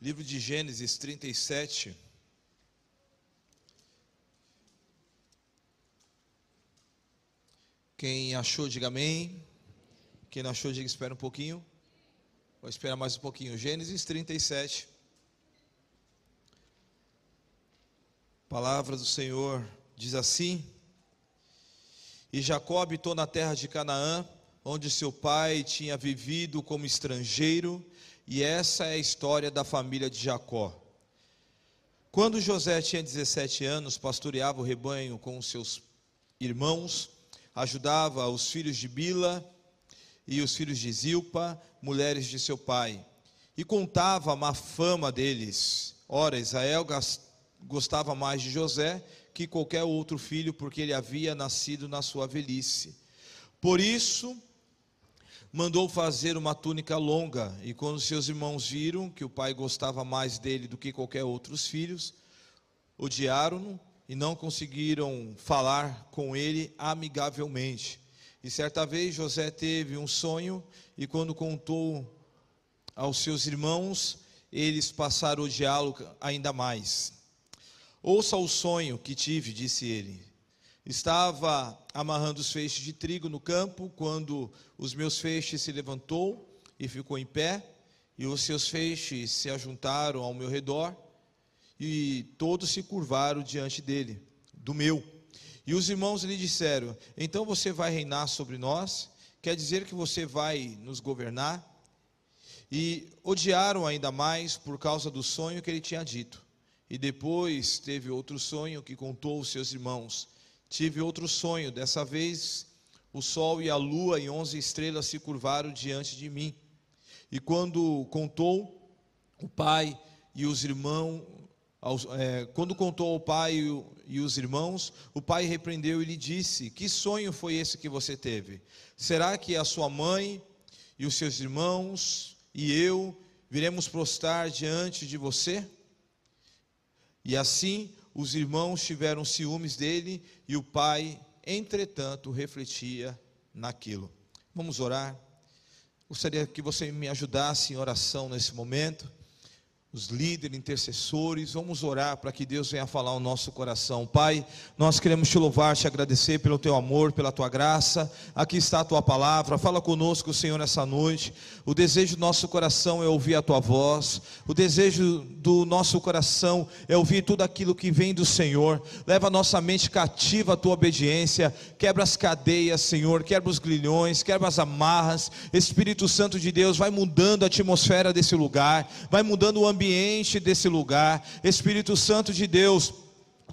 Livro de Gênesis 37. Quem achou, diga amém. Quem não achou, diga espera um pouquinho. Vou esperar mais um pouquinho. Gênesis 37. palavra do Senhor diz assim: E Jacó habitou na terra de Canaã, onde seu pai tinha vivido como estrangeiro, e essa é a história da família de Jacó. Quando José tinha 17 anos, pastoreava o rebanho com os seus irmãos ajudava os filhos de Bila e os filhos de Zilpa, mulheres de seu pai, e contava a má fama deles. Ora, Israel gostava mais de José que qualquer outro filho, porque ele havia nascido na sua velhice. Por isso, mandou fazer uma túnica longa, e quando seus irmãos viram que o pai gostava mais dele do que qualquer outros filhos, odiaram-no e não conseguiram falar com ele amigavelmente. E certa vez José teve um sonho e quando contou aos seus irmãos, eles passaram o diálogo ainda mais. Ouça o sonho que tive, disse ele. Estava amarrando os feixes de trigo no campo quando os meus feixes se levantou e ficou em pé, e os seus feixes se ajuntaram ao meu redor e todos se curvaram diante dele, do meu. E os irmãos lhe disseram: Então você vai reinar sobre nós? Quer dizer que você vai nos governar? E odiaram ainda mais por causa do sonho que ele tinha dito. E depois teve outro sonho que contou aos seus irmãos. Tive outro sonho, dessa vez o sol e a lua e onze estrelas se curvaram diante de mim. E quando contou o pai e os irmãos, é, quando contou ao pai e, os irmãos, o pai repreendeu e lhe disse: Que sonho foi esse que você teve? Será que a sua mãe e os seus irmãos e eu viremos prostrar diante de você? E assim os irmãos tiveram ciúmes dele e o pai, entretanto, refletia naquilo. Vamos orar. Gostaria que você me ajudasse em oração nesse momento os líderes, intercessores, vamos orar para que Deus venha falar o nosso coração. Pai, nós queremos te louvar, te agradecer pelo teu amor, pela tua graça. Aqui está a tua palavra. Fala conosco, Senhor, nessa noite. O desejo do nosso coração é ouvir a tua voz. O desejo do nosso coração é ouvir tudo aquilo que vem do Senhor. Leva a nossa mente cativa à tua obediência. Quebra as cadeias, Senhor. Quebra os grilhões, quebra as amarras. Espírito Santo de Deus, vai mudando a atmosfera desse lugar, vai mudando o ambiente ambiente desse lugar. Espírito Santo de Deus,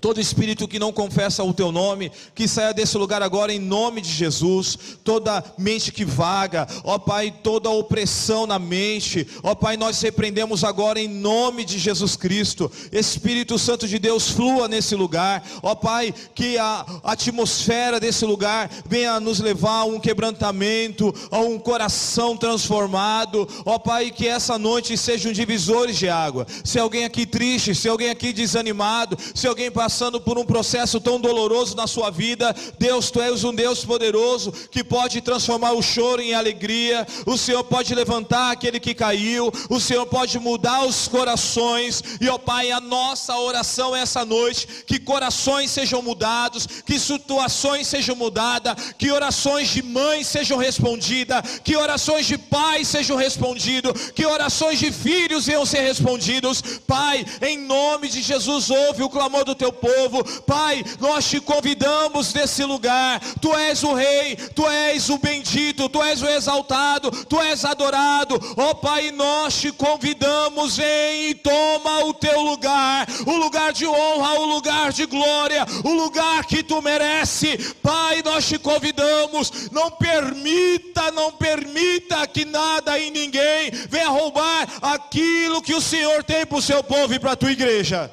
Todo espírito que não confessa o teu nome, que saia desse lugar agora em nome de Jesus. Toda mente que vaga, ó Pai, toda opressão na mente, ó Pai, nós repreendemos agora em nome de Jesus Cristo. Espírito Santo de Deus, flua nesse lugar, ó Pai, que a atmosfera desse lugar venha nos levar a um quebrantamento, a um coração transformado, ó Pai, que essa noite sejam divisores de água. Se alguém aqui triste, se alguém aqui desanimado, se alguém passando por um processo tão doloroso na sua vida, Deus, tu és um Deus poderoso que pode transformar o choro em alegria. O Senhor pode levantar aquele que caiu, o Senhor pode mudar os corações. E ó Pai, a nossa oração essa noite, que corações sejam mudados, que situações sejam mudadas, que orações de mãe sejam respondidas, que orações de pais sejam respondidas, que orações de filhos venham ser respondidos. Pai, em nome de Jesus, ouve o clamor do teu povo. Pai, nós te convidamos desse lugar. Tu és o rei, tu és o bendito, tu és o exaltado, tu és adorado. Ó oh, Pai, nós te convidamos, vem e toma o teu lugar, o lugar de honra, o lugar de glória, o lugar que tu merece. Pai, nós te convidamos, não permita, não permita que nada e ninguém venha roubar aquilo que o Senhor tem para o seu povo e para a tua igreja.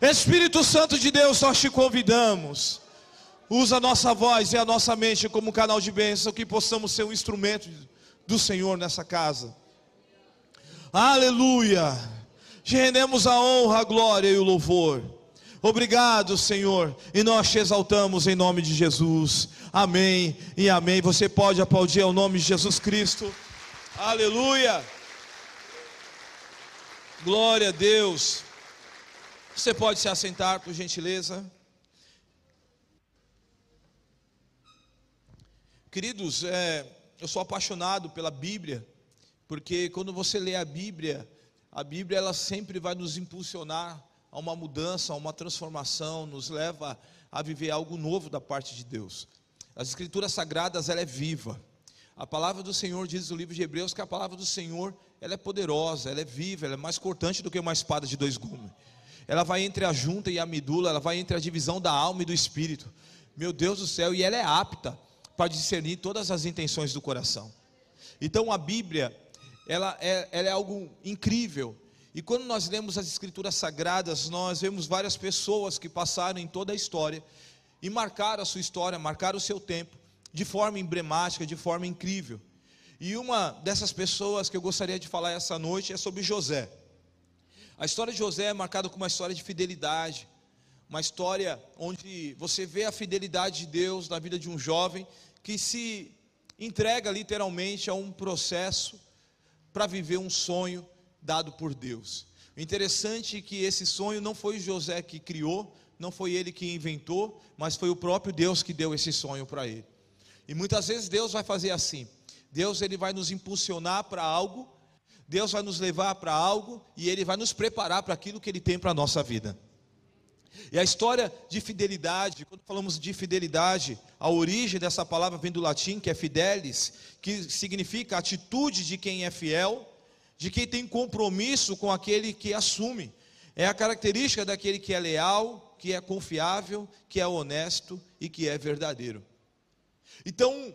Espírito Santo de Deus, nós te convidamos. Usa a nossa voz e a nossa mente como canal de bênção, que possamos ser um instrumento do Senhor nessa casa. Aleluia. Te rendemos a honra, a glória e o louvor. Obrigado, Senhor, e nós te exaltamos em nome de Jesus. Amém e amém. Você pode aplaudir ao nome de Jesus Cristo. Aleluia. Glória a Deus. Você pode se assentar, por gentileza. Queridos, é, eu sou apaixonado pela Bíblia, porque quando você lê a Bíblia, a Bíblia ela sempre vai nos impulsionar a uma mudança, a uma transformação, nos leva a viver algo novo da parte de Deus. As Escrituras Sagradas ela é viva. A palavra do Senhor diz no livro de Hebreus que a palavra do Senhor ela é poderosa, ela é viva, ela é mais cortante do que uma espada de dois gumes. Ela vai entre a junta e a medula, ela vai entre a divisão da alma e do espírito. Meu Deus do céu, e ela é apta para discernir todas as intenções do coração. Então a Bíblia, ela é, ela é algo incrível. E quando nós lemos as Escrituras Sagradas, nós vemos várias pessoas que passaram em toda a história e marcaram a sua história, marcaram o seu tempo, de forma emblemática, de forma incrível. E uma dessas pessoas que eu gostaria de falar essa noite é sobre José. A história de José é marcada como uma história de fidelidade, uma história onde você vê a fidelidade de Deus na vida de um jovem que se entrega literalmente a um processo para viver um sonho dado por Deus. O interessante é que esse sonho não foi José que criou, não foi ele que inventou, mas foi o próprio Deus que deu esse sonho para ele. E muitas vezes Deus vai fazer assim. Deus ele vai nos impulsionar para algo, Deus vai nos levar para algo e ele vai nos preparar para aquilo que ele tem para a nossa vida. E a história de fidelidade, quando falamos de fidelidade, a origem dessa palavra vem do latim, que é fidelis, que significa atitude de quem é fiel, de quem tem compromisso com aquele que assume. É a característica daquele que é leal, que é confiável, que é honesto e que é verdadeiro. Então,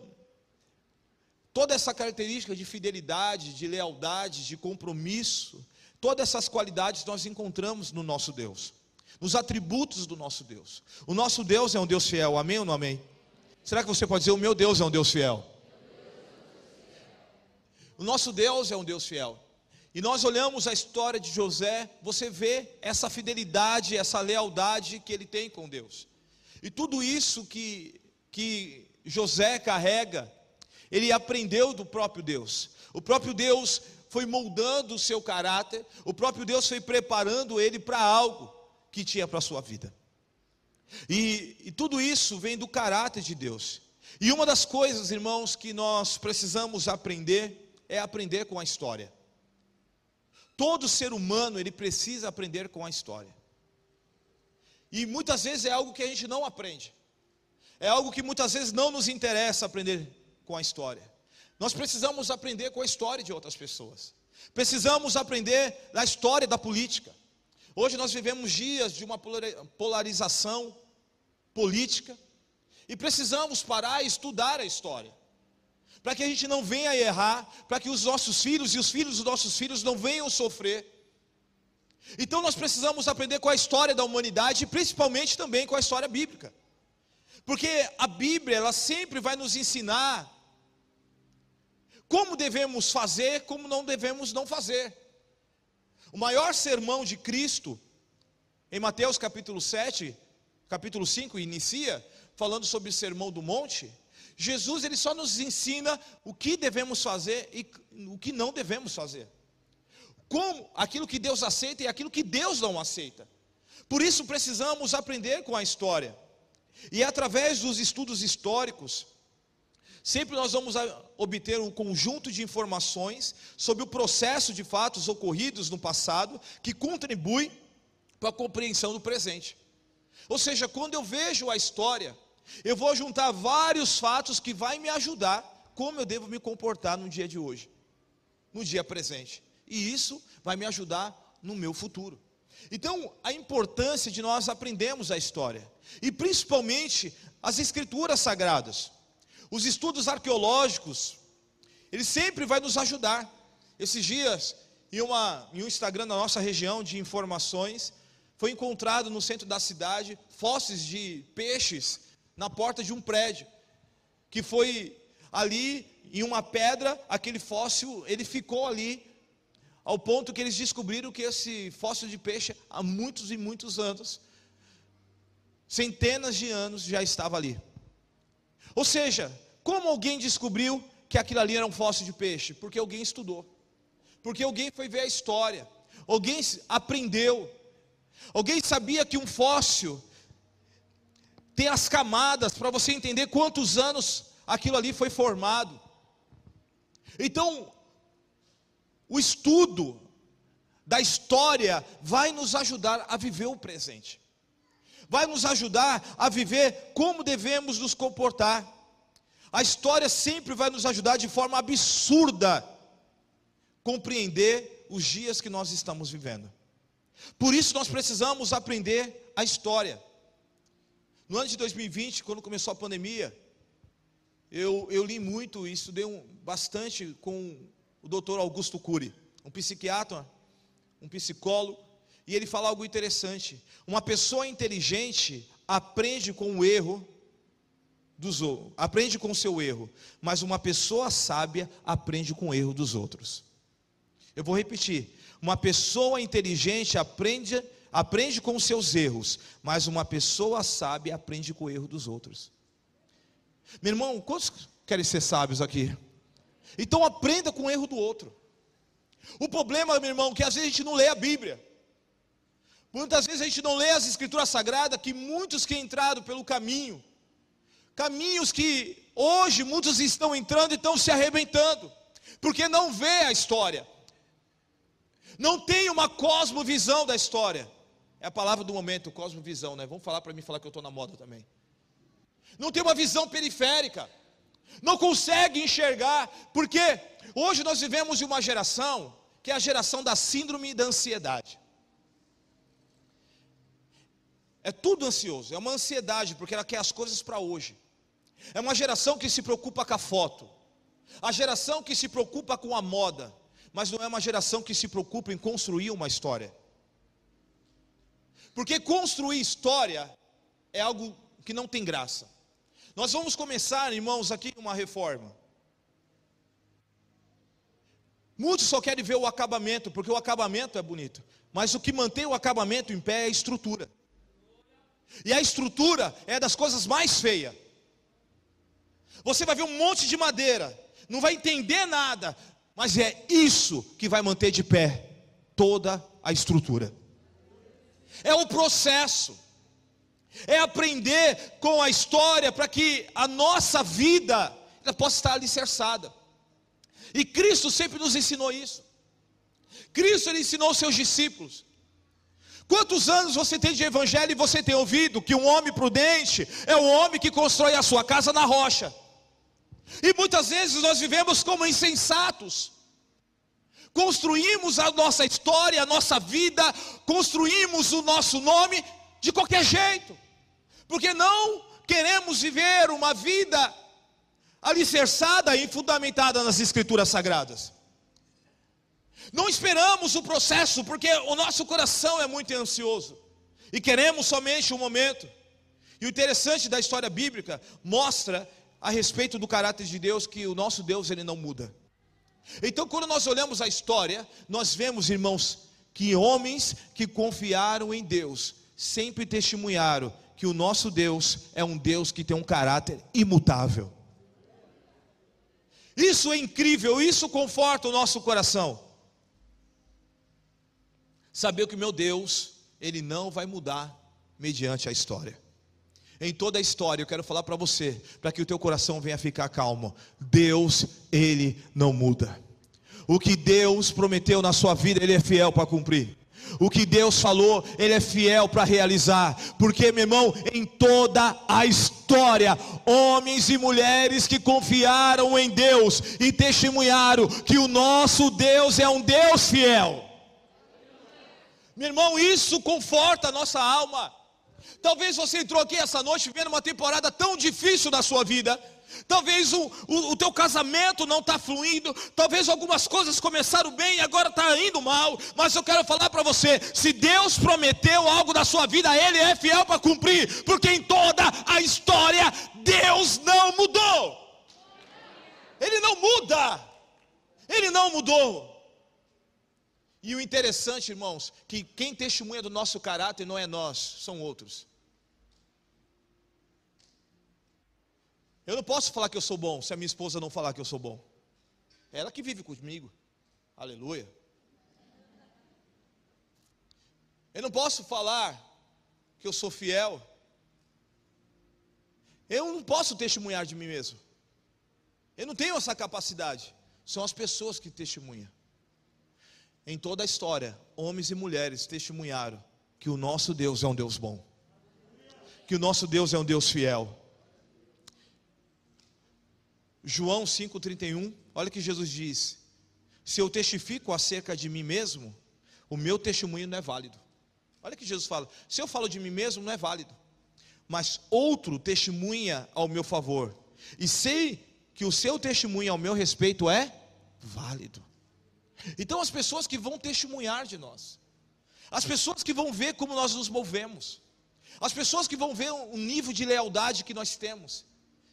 toda essa característica de fidelidade, de lealdade, de compromisso, todas essas qualidades nós encontramos no nosso Deus, nos atributos do nosso Deus. O nosso Deus é um Deus fiel, amém ou não amém? Será que você pode dizer, o meu Deus é um Deus fiel? O nosso Deus é um Deus fiel. E nós olhamos a história de José, você vê essa fidelidade, essa lealdade que ele tem com Deus. E tudo isso que, que José carrega, ele aprendeu do próprio Deus. O próprio Deus foi moldando o seu caráter, o próprio Deus foi preparando ele para algo que tinha para a sua vida. E, e tudo isso vem do caráter de Deus. E uma das coisas, irmãos, que nós precisamos aprender é aprender com a história. Todo ser humano, ele precisa aprender com a história. E muitas vezes é algo que a gente não aprende. É algo que muitas vezes não nos interessa aprender com a história. Nós precisamos aprender com a história de outras pessoas. Precisamos aprender da história da política. Hoje nós vivemos dias de uma polarização política e precisamos parar e estudar a história. Para que a gente não venha errar, para que os nossos filhos e os filhos dos nossos filhos não venham sofrer. Então nós precisamos aprender com a história da humanidade e principalmente também com a história bíblica. Porque a Bíblia, ela sempre vai nos ensinar como devemos fazer, como não devemos não fazer. O maior sermão de Cristo, em Mateus capítulo 7, capítulo 5, inicia falando sobre o sermão do monte. Jesus ele só nos ensina o que devemos fazer e o que não devemos fazer. Como aquilo que Deus aceita e aquilo que Deus não aceita. Por isso precisamos aprender com a história. E é através dos estudos históricos, sempre nós vamos obter um conjunto de informações sobre o processo de fatos ocorridos no passado que contribui para a compreensão do presente. Ou seja, quando eu vejo a história, eu vou juntar vários fatos que vai me ajudar como eu devo me comportar no dia de hoje, no dia presente. E isso vai me ajudar no meu futuro. Então, a importância de nós aprendermos a história, e principalmente as escrituras sagradas. Os estudos arqueológicos, ele sempre vai nos ajudar. Esses dias, em, uma, em um Instagram da nossa região de informações, foi encontrado no centro da cidade fósseis de peixes na porta de um prédio, que foi ali em uma pedra, aquele fóssil, ele ficou ali, ao ponto que eles descobriram que esse fóssil de peixe, há muitos e muitos anos, centenas de anos, já estava ali. Ou seja, como alguém descobriu que aquilo ali era um fóssil de peixe? Porque alguém estudou. Porque alguém foi ver a história. Alguém aprendeu. Alguém sabia que um fóssil tem as camadas para você entender quantos anos aquilo ali foi formado. Então, o estudo da história vai nos ajudar a viver o presente, vai nos ajudar a viver como devemos nos comportar. A história sempre vai nos ajudar de forma absurda compreender os dias que nós estamos vivendo. Por isso nós precisamos aprender a história. No ano de 2020, quando começou a pandemia, eu, eu li muito e estudei um, bastante com o doutor Augusto Cury, um psiquiatra um psicólogo, e ele fala algo interessante. Uma pessoa inteligente aprende com o erro dos outros, aprende com o seu erro, mas uma pessoa sábia aprende com o erro dos outros. Eu vou repetir. Uma pessoa inteligente aprende aprende com os seus erros, mas uma pessoa sábia aprende com o erro dos outros. Meu irmão, quantos querem ser sábios aqui? Então aprenda com o erro do outro. O problema, meu irmão, é que às vezes a gente não lê a Bíblia. Muitas vezes a gente não lê as Escrituras Sagradas, que muitos que entraram pelo caminho, caminhos que hoje muitos estão entrando e estão se arrebentando, porque não vê a história, não tem uma cosmovisão da história. É a palavra do momento, cosmovisão, né? Vamos falar para mim falar que eu estou na moda também. Não tem uma visão periférica, não consegue enxergar, porque hoje nós vivemos em uma geração que é a geração da síndrome da ansiedade. É tudo ansioso, é uma ansiedade, porque ela quer as coisas para hoje. É uma geração que se preocupa com a foto, a geração que se preocupa com a moda, mas não é uma geração que se preocupa em construir uma história. Porque construir história é algo que não tem graça. Nós vamos começar, irmãos, aqui uma reforma. Muitos só querem ver o acabamento, porque o acabamento é bonito. Mas o que mantém o acabamento em pé é a estrutura. E a estrutura é das coisas mais feias. Você vai ver um monte de madeira, não vai entender nada, mas é isso que vai manter de pé toda a estrutura. É o processo, é aprender com a história para que a nossa vida possa estar alicerçada. E Cristo sempre nos ensinou isso. Cristo ele ensinou aos seus discípulos. Quantos anos você tem de evangelho e você tem ouvido que um homem prudente é o homem que constrói a sua casa na rocha? E muitas vezes nós vivemos como insensatos. Construímos a nossa história, a nossa vida, construímos o nosso nome de qualquer jeito. Porque não queremos viver uma vida alicerçada e fundamentada nas Escrituras Sagradas. Não esperamos o processo, porque o nosso coração é muito ansioso e queremos somente um momento. E o interessante da história bíblica mostra a respeito do caráter de Deus que o nosso Deus ele não muda. Então, quando nós olhamos a história, nós vemos, irmãos, que homens que confiaram em Deus sempre testemunharam que o nosso Deus é um Deus que tem um caráter imutável. Isso é incrível, isso conforta o nosso coração. Saber que meu Deus, Ele não vai mudar mediante a história. Em toda a história, eu quero falar para você, para que o teu coração venha ficar calmo. Deus, Ele não muda. O que Deus prometeu na sua vida, Ele é fiel para cumprir. O que Deus falou, Ele é fiel para realizar. Porque, meu irmão, em toda a história, homens e mulheres que confiaram em Deus e testemunharam que o nosso Deus é um Deus fiel. Meu irmão, isso conforta a nossa alma. Talvez você entrou aqui essa noite vendo uma temporada tão difícil da sua vida. Talvez o, o, o teu casamento não está fluindo, talvez algumas coisas começaram bem e agora está indo mal, mas eu quero falar para você: se Deus prometeu algo da sua vida, Ele é fiel para cumprir, porque em toda a história Deus não mudou, Ele não muda, Ele não mudou. E o interessante, irmãos, que quem testemunha do nosso caráter não é nós, são outros. Eu não posso falar que eu sou bom se a minha esposa não falar que eu sou bom. É ela que vive comigo. Aleluia. Eu não posso falar que eu sou fiel. Eu não posso testemunhar de mim mesmo. Eu não tenho essa capacidade. São as pessoas que testemunham. Em toda a história, homens e mulheres testemunharam que o nosso Deus é um Deus bom. Que o nosso Deus é um Deus fiel. João 5,31, olha que Jesus diz: Se eu testifico acerca de mim mesmo, o meu testemunho não é válido. Olha que Jesus fala: Se eu falo de mim mesmo, não é válido. Mas outro testemunha ao meu favor. E sei que o seu testemunho ao meu respeito é válido. Então, as pessoas que vão testemunhar de nós, as pessoas que vão ver como nós nos movemos, as pessoas que vão ver o nível de lealdade que nós temos,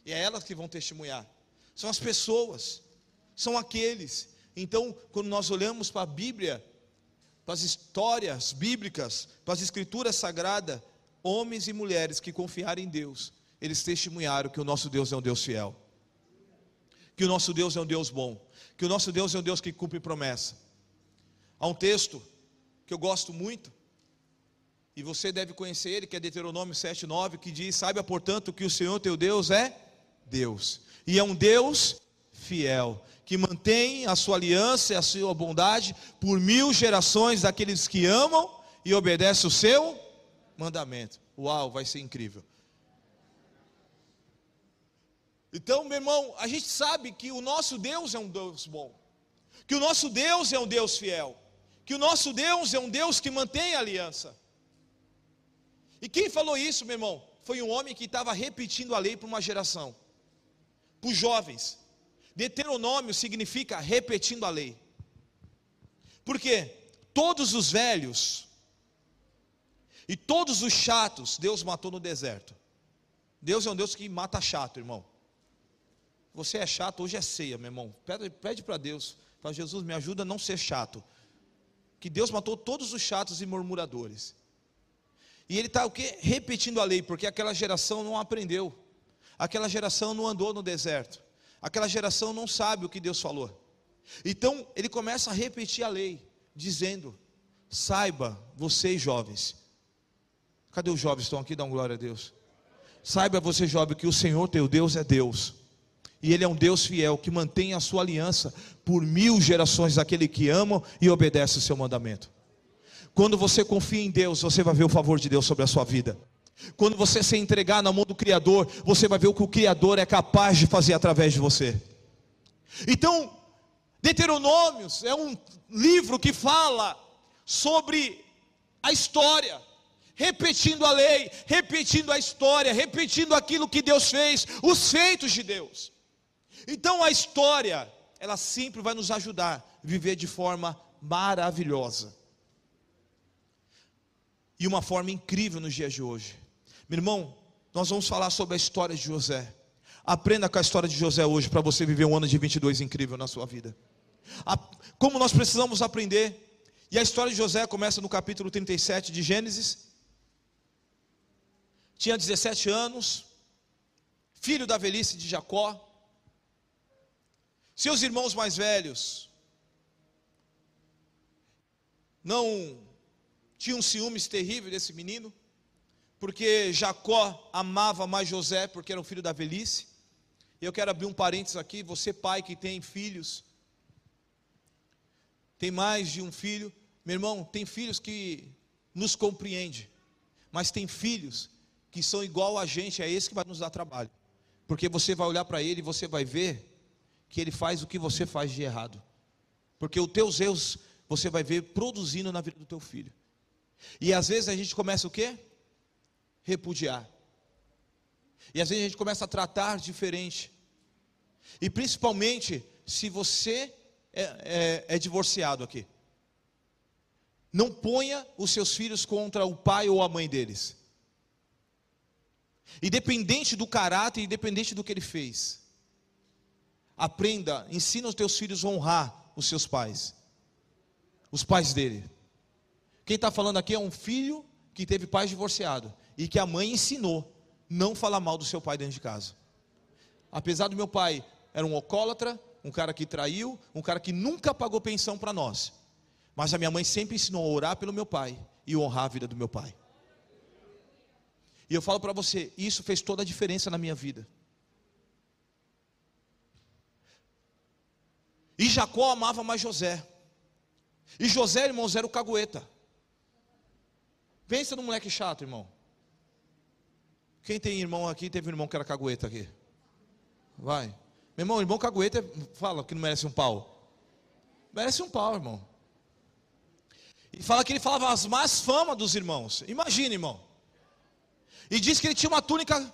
e é elas que vão testemunhar, são as pessoas, são aqueles. Então, quando nós olhamos para a Bíblia, para as histórias bíblicas, para as escrituras sagradas, homens e mulheres que confiaram em Deus, eles testemunharam que o nosso Deus é um Deus fiel, que o nosso Deus é um Deus bom, que o nosso Deus é um Deus que cumpre promessa. Há um texto que eu gosto muito, e você deve conhecer ele, que é Deuteronômio 7,9, que diz: Saiba, portanto, que o Senhor teu Deus é Deus, e é um Deus fiel, que mantém a sua aliança e a sua bondade por mil gerações daqueles que amam e obedecem o seu mandamento. Uau, vai ser incrível. Então, meu irmão, a gente sabe que o nosso Deus é um Deus bom, que o nosso Deus é um Deus fiel, que o nosso Deus é um Deus que mantém a aliança. E quem falou isso, meu irmão? Foi um homem que estava repetindo a lei para uma geração, para os jovens. Deuteronômio significa repetindo a lei. Porque todos os velhos e todos os chatos Deus matou no deserto. Deus é um Deus que mata chato, irmão. Você é chato, hoje é ceia, meu irmão. Pede, para Deus. Fala, Jesus, me ajuda a não ser chato. Que Deus matou todos os chatos e murmuradores. E ele está o quê? Repetindo a lei, porque aquela geração não aprendeu. Aquela geração não andou no deserto. Aquela geração não sabe o que Deus falou. Então ele começa a repetir a lei, dizendo: Saiba, vocês jovens. Cadê os jovens? Estão aqui, dão glória a Deus. Saiba você, jovem, que o Senhor teu Deus é Deus e Ele é um Deus fiel que mantém a sua aliança por mil gerações daquele que ama e obedece o seu mandamento. Quando você confia em Deus, você vai ver o favor de Deus sobre a sua vida. Quando você se entregar na mão do Criador, você vai ver o que o Criador é capaz de fazer através de você. Então, Deuteronômios é um livro que fala sobre a história, repetindo a lei, repetindo a história, repetindo aquilo que Deus fez, os feitos de Deus. Então a história, ela sempre vai nos ajudar a viver de forma maravilhosa. E uma forma incrível nos dias de hoje. Meu irmão, nós vamos falar sobre a história de José. Aprenda com a história de José hoje para você viver um ano de 22 incrível na sua vida. Como nós precisamos aprender. E a história de José começa no capítulo 37 de Gênesis. Tinha 17 anos, filho da velhice de Jacó. Seus irmãos mais velhos não tinham ciúmes terríveis desse menino, porque Jacó amava mais José porque era o filho da velhice. E eu quero abrir um parênteses aqui, você pai que tem filhos, tem mais de um filho, meu irmão, tem filhos que nos compreende, mas tem filhos que são igual a gente, é esse que vai nos dar trabalho. Porque você vai olhar para ele e você vai ver que ele faz o que você faz de errado. Porque os teus erros você vai ver produzindo na vida do teu filho. E às vezes a gente começa o quê? Repudiar. E às vezes a gente começa a tratar diferente. E principalmente se você é, é, é divorciado aqui. Não ponha os seus filhos contra o pai ou a mãe deles. Independente do caráter, independente do que ele fez. Aprenda, ensina os teus filhos a honrar os seus pais, os pais dele. Quem está falando aqui é um filho que teve pai divorciado e que a mãe ensinou não falar mal do seu pai dentro de casa. Apesar do meu pai era um alcoólatra, um cara que traiu, um cara que nunca pagou pensão para nós. Mas a minha mãe sempre ensinou a orar pelo meu pai e honrar a vida do meu pai. E eu falo para você, isso fez toda a diferença na minha vida. E Jacó amava mais José. E José, irmãos, era o cagueta. Pensa no moleque chato, irmão. Quem tem irmão aqui, teve um irmão que era cagueta aqui? Vai. Meu irmão, irmão cagueta, fala que não merece um pau. Merece um pau, irmão. E fala que ele falava as más famas dos irmãos. Imagina, irmão. E diz que ele tinha uma túnica,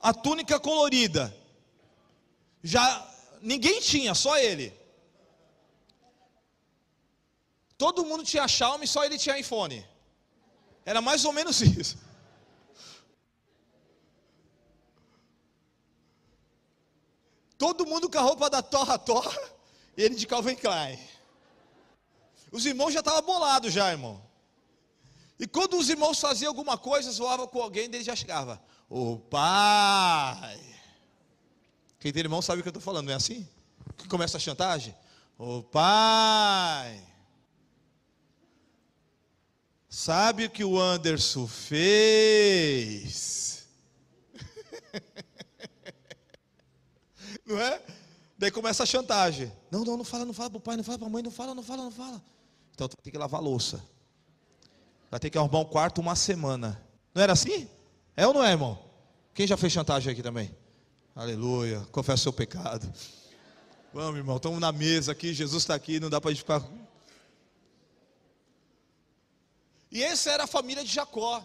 a túnica colorida. Já ninguém tinha, só ele. Todo mundo tinha Xiaomi, só ele tinha iPhone. Era mais ou menos isso. Todo mundo com a roupa da Torra Torra e ele de Calvin Klein. Os irmãos já estavam bolados já, irmão. E quando os irmãos faziam alguma coisa, zoava com alguém, ele já chegava. O pai. Quem tem irmão sabe o que eu estou falando, não é assim? Que começa a chantagem? O pai. Sabe o que o Anderson fez? não é? Daí começa a chantagem. Não, não, não fala, não fala para o pai, não fala para a mãe, não fala, não fala, não fala. Então tem que lavar louça. Vai ter que arrumar um quarto uma semana. Não era assim? É ou não é, irmão? Quem já fez chantagem aqui também? Aleluia. Confessa o seu pecado. Vamos, irmão. Estamos na mesa aqui. Jesus está aqui. Não dá para a gente ficar. E essa era a família de Jacó.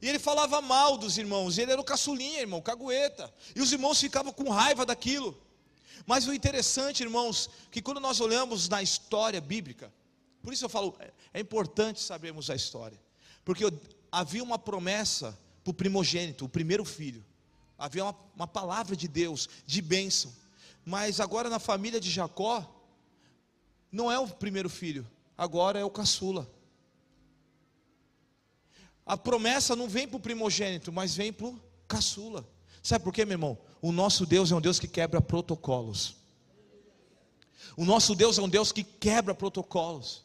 E ele falava mal dos irmãos. Ele era o caçulinha, irmão, cagueta. E os irmãos ficavam com raiva daquilo. Mas o interessante, irmãos, que quando nós olhamos na história bíblica, por isso eu falo, é, é importante sabermos a história. Porque havia uma promessa para o primogênito, o primeiro filho. Havia uma, uma palavra de Deus, de bênção. Mas agora na família de Jacó, não é o primeiro filho, agora é o caçula. A promessa não vem para o primogênito, mas vem para o caçula. Sabe por quê, meu irmão? O nosso Deus é um Deus que quebra protocolos. O nosso Deus é um Deus que quebra protocolos.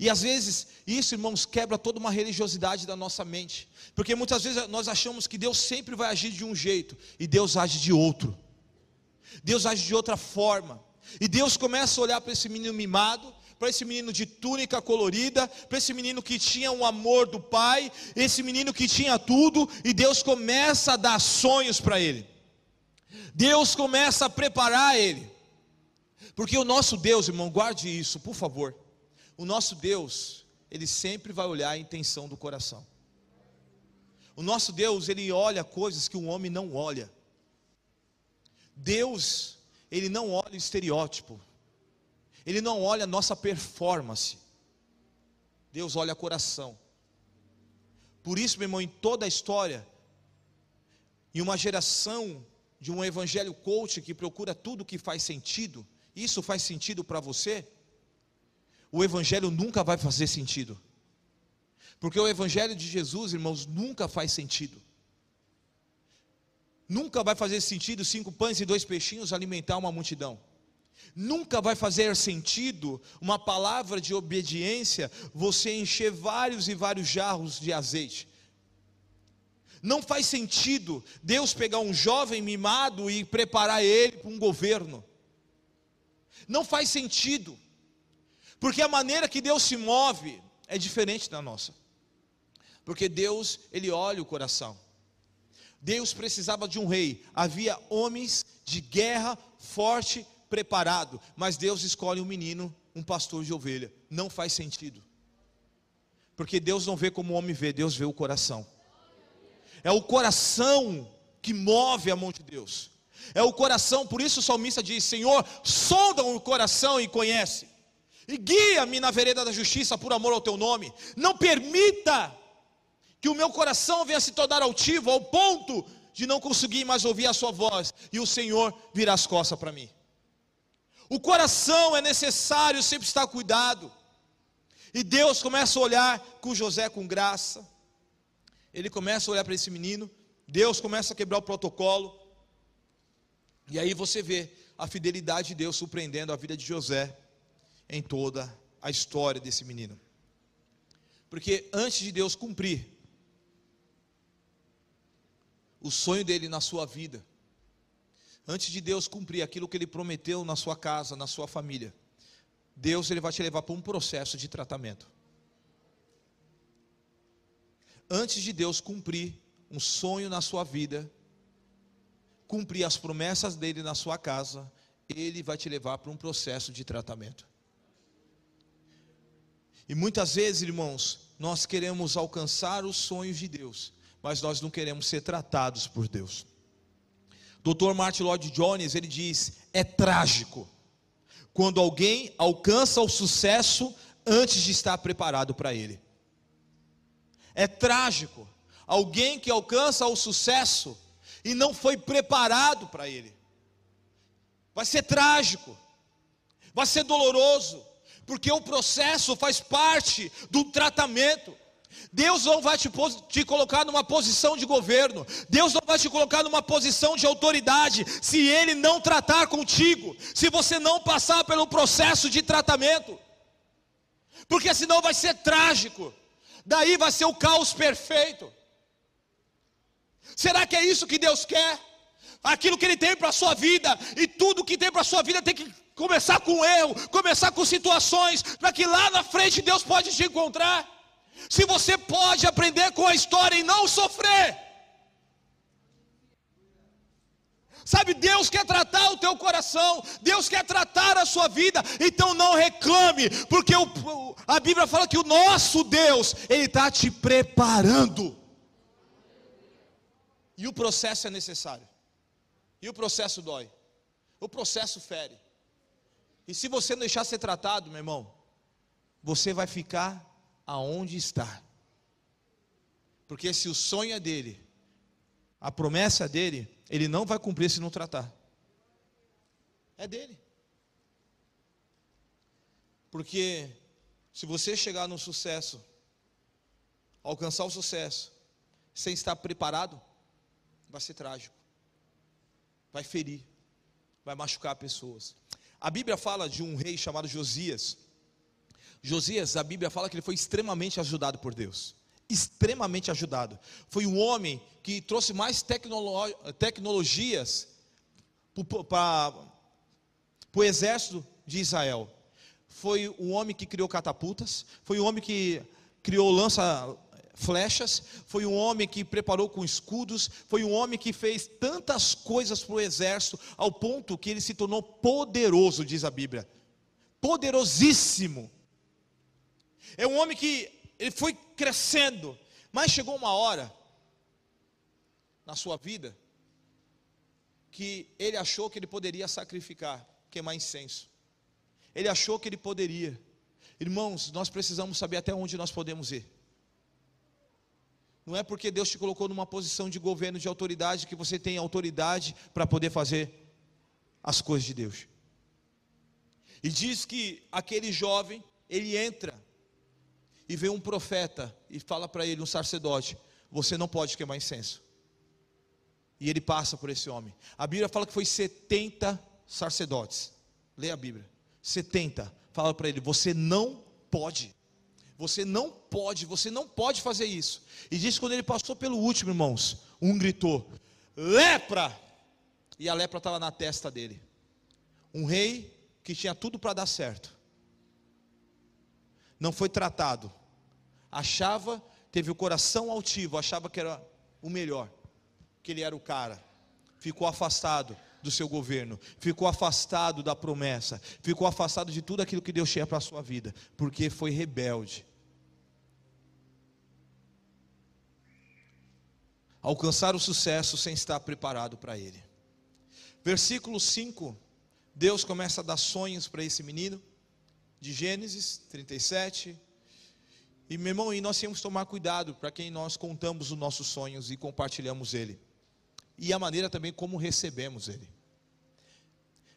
E às vezes, isso, irmãos, quebra toda uma religiosidade da nossa mente. Porque muitas vezes nós achamos que Deus sempre vai agir de um jeito e Deus age de outro. Deus age de outra forma. E Deus começa a olhar para esse menino mimado, para esse menino de túnica colorida, para esse menino que tinha o um amor do pai, esse menino que tinha tudo, e Deus começa a dar sonhos para ele. Deus começa a preparar ele. Porque o nosso Deus, irmão, guarde isso, por favor. O nosso Deus, ele sempre vai olhar a intenção do coração. O nosso Deus, ele olha coisas que o homem não olha. Deus, ele não olha o estereótipo. Ele não olha a nossa performance. Deus olha o coração. Por isso, meu irmão, em toda a história, em uma geração de um evangelho coach que procura tudo que faz sentido, isso faz sentido para você? o evangelho nunca vai fazer sentido. Porque o evangelho de Jesus, irmãos, nunca faz sentido. Nunca vai fazer sentido cinco pães e dois peixinhos alimentar uma multidão. Nunca vai fazer sentido uma palavra de obediência você encher vários e vários jarros de azeite. Não faz sentido Deus pegar um jovem mimado e preparar ele para um governo. Não faz sentido. Porque a maneira que Deus se move é diferente da nossa. Porque Deus, ele olha o coração. Deus precisava de um rei. Havia homens de guerra forte preparado, mas Deus escolhe um menino, um pastor de ovelha. Não faz sentido. Porque Deus não vê como o homem vê, Deus vê o coração. É o coração que move a mão de Deus. É o coração, por isso o salmista diz: Senhor, sonda o coração e conhece e guia-me na vereda da justiça por amor ao teu nome. Não permita que o meu coração venha se tornar altivo ao ponto de não conseguir mais ouvir a sua voz e o Senhor virar as costas para mim. O coração é necessário sempre estar cuidado. E Deus começa a olhar com José com graça. Ele começa a olhar para esse menino. Deus começa a quebrar o protocolo. E aí você vê a fidelidade de Deus surpreendendo a vida de José em toda a história desse menino. Porque antes de Deus cumprir o sonho dele na sua vida, antes de Deus cumprir aquilo que ele prometeu na sua casa, na sua família, Deus ele vai te levar para um processo de tratamento. Antes de Deus cumprir um sonho na sua vida, cumprir as promessas dele na sua casa, ele vai te levar para um processo de tratamento. E muitas vezes, irmãos, nós queremos alcançar os sonhos de Deus, mas nós não queremos ser tratados por Deus. Dr. Martin Lloyd Jones, ele diz: "É trágico quando alguém alcança o sucesso antes de estar preparado para ele. É trágico alguém que alcança o sucesso e não foi preparado para ele. Vai ser trágico, vai ser doloroso, porque o processo faz parte do tratamento. Deus não vai te, te, colocar numa posição de governo, Deus não vai te colocar numa posição de autoridade, se Ele não tratar contigo, se você não passar pelo processo de tratamento, porque senão vai ser trágico, daí vai ser o caos perfeito. Será que é isso que Deus quer? Aquilo que Ele tem para a sua vida, e tudo que tem para a sua vida tem que começar com erro, começar com situações, para que lá na frente Deus pode te encontrar. Se você pode aprender com a história e não sofrer. Sabe, Deus quer tratar o teu coração, Deus quer tratar a sua vida, então não reclame, porque o, a Bíblia fala que o nosso Deus, Ele está te preparando. E o processo é necessário, e o processo dói, o processo fere. E se você não deixar ser tratado, meu irmão, você vai ficar aonde está. Porque se o sonho é dele, a promessa é dele, ele não vai cumprir se não tratar. É dele. Porque se você chegar no sucesso, alcançar o sucesso, sem estar preparado, vai ser trágico. Vai ferir, vai machucar pessoas. A Bíblia fala de um rei chamado Josias, Josias, a Bíblia fala que ele foi extremamente ajudado por Deus. Extremamente ajudado. Foi um homem que trouxe mais tecnolo tecnologias para o exército de Israel. Foi o homem que criou catapultas, foi o homem que criou lança flechas, foi um homem que preparou com escudos, foi um homem que fez tantas coisas para o exército, ao ponto que ele se tornou poderoso, diz a Bíblia. Poderosíssimo. É um homem que ele foi crescendo, mas chegou uma hora na sua vida que ele achou que ele poderia sacrificar, queimar incenso. Ele achou que ele poderia. Irmãos, nós precisamos saber até onde nós podemos ir. Não é porque Deus te colocou numa posição de governo, de autoridade, que você tem autoridade para poder fazer as coisas de Deus. E diz que aquele jovem, ele entra e vem um profeta e fala para ele, um sacerdote: Você não pode queimar incenso. E ele passa por esse homem. A Bíblia fala que foi 70 sacerdotes. Leia a Bíblia. 70. Fala para ele: Você não pode. Você não pode, você não pode fazer isso. E diz que quando ele passou pelo último, irmãos, um gritou: Lepra! E a lepra estava na testa dele. Um rei que tinha tudo para dar certo não foi tratado. Achava, teve o coração altivo, achava que era o melhor, que ele era o cara. Ficou afastado do seu governo, ficou afastado da promessa, ficou afastado de tudo aquilo que Deus tinha para a sua vida, porque foi rebelde. Alcançar o sucesso sem estar preparado para ele. Versículo 5, Deus começa a dar sonhos para esse menino de Gênesis 37. E meu irmão, e nós temos que tomar cuidado para quem nós contamos os nossos sonhos e compartilhamos ele. E a maneira também como recebemos ele.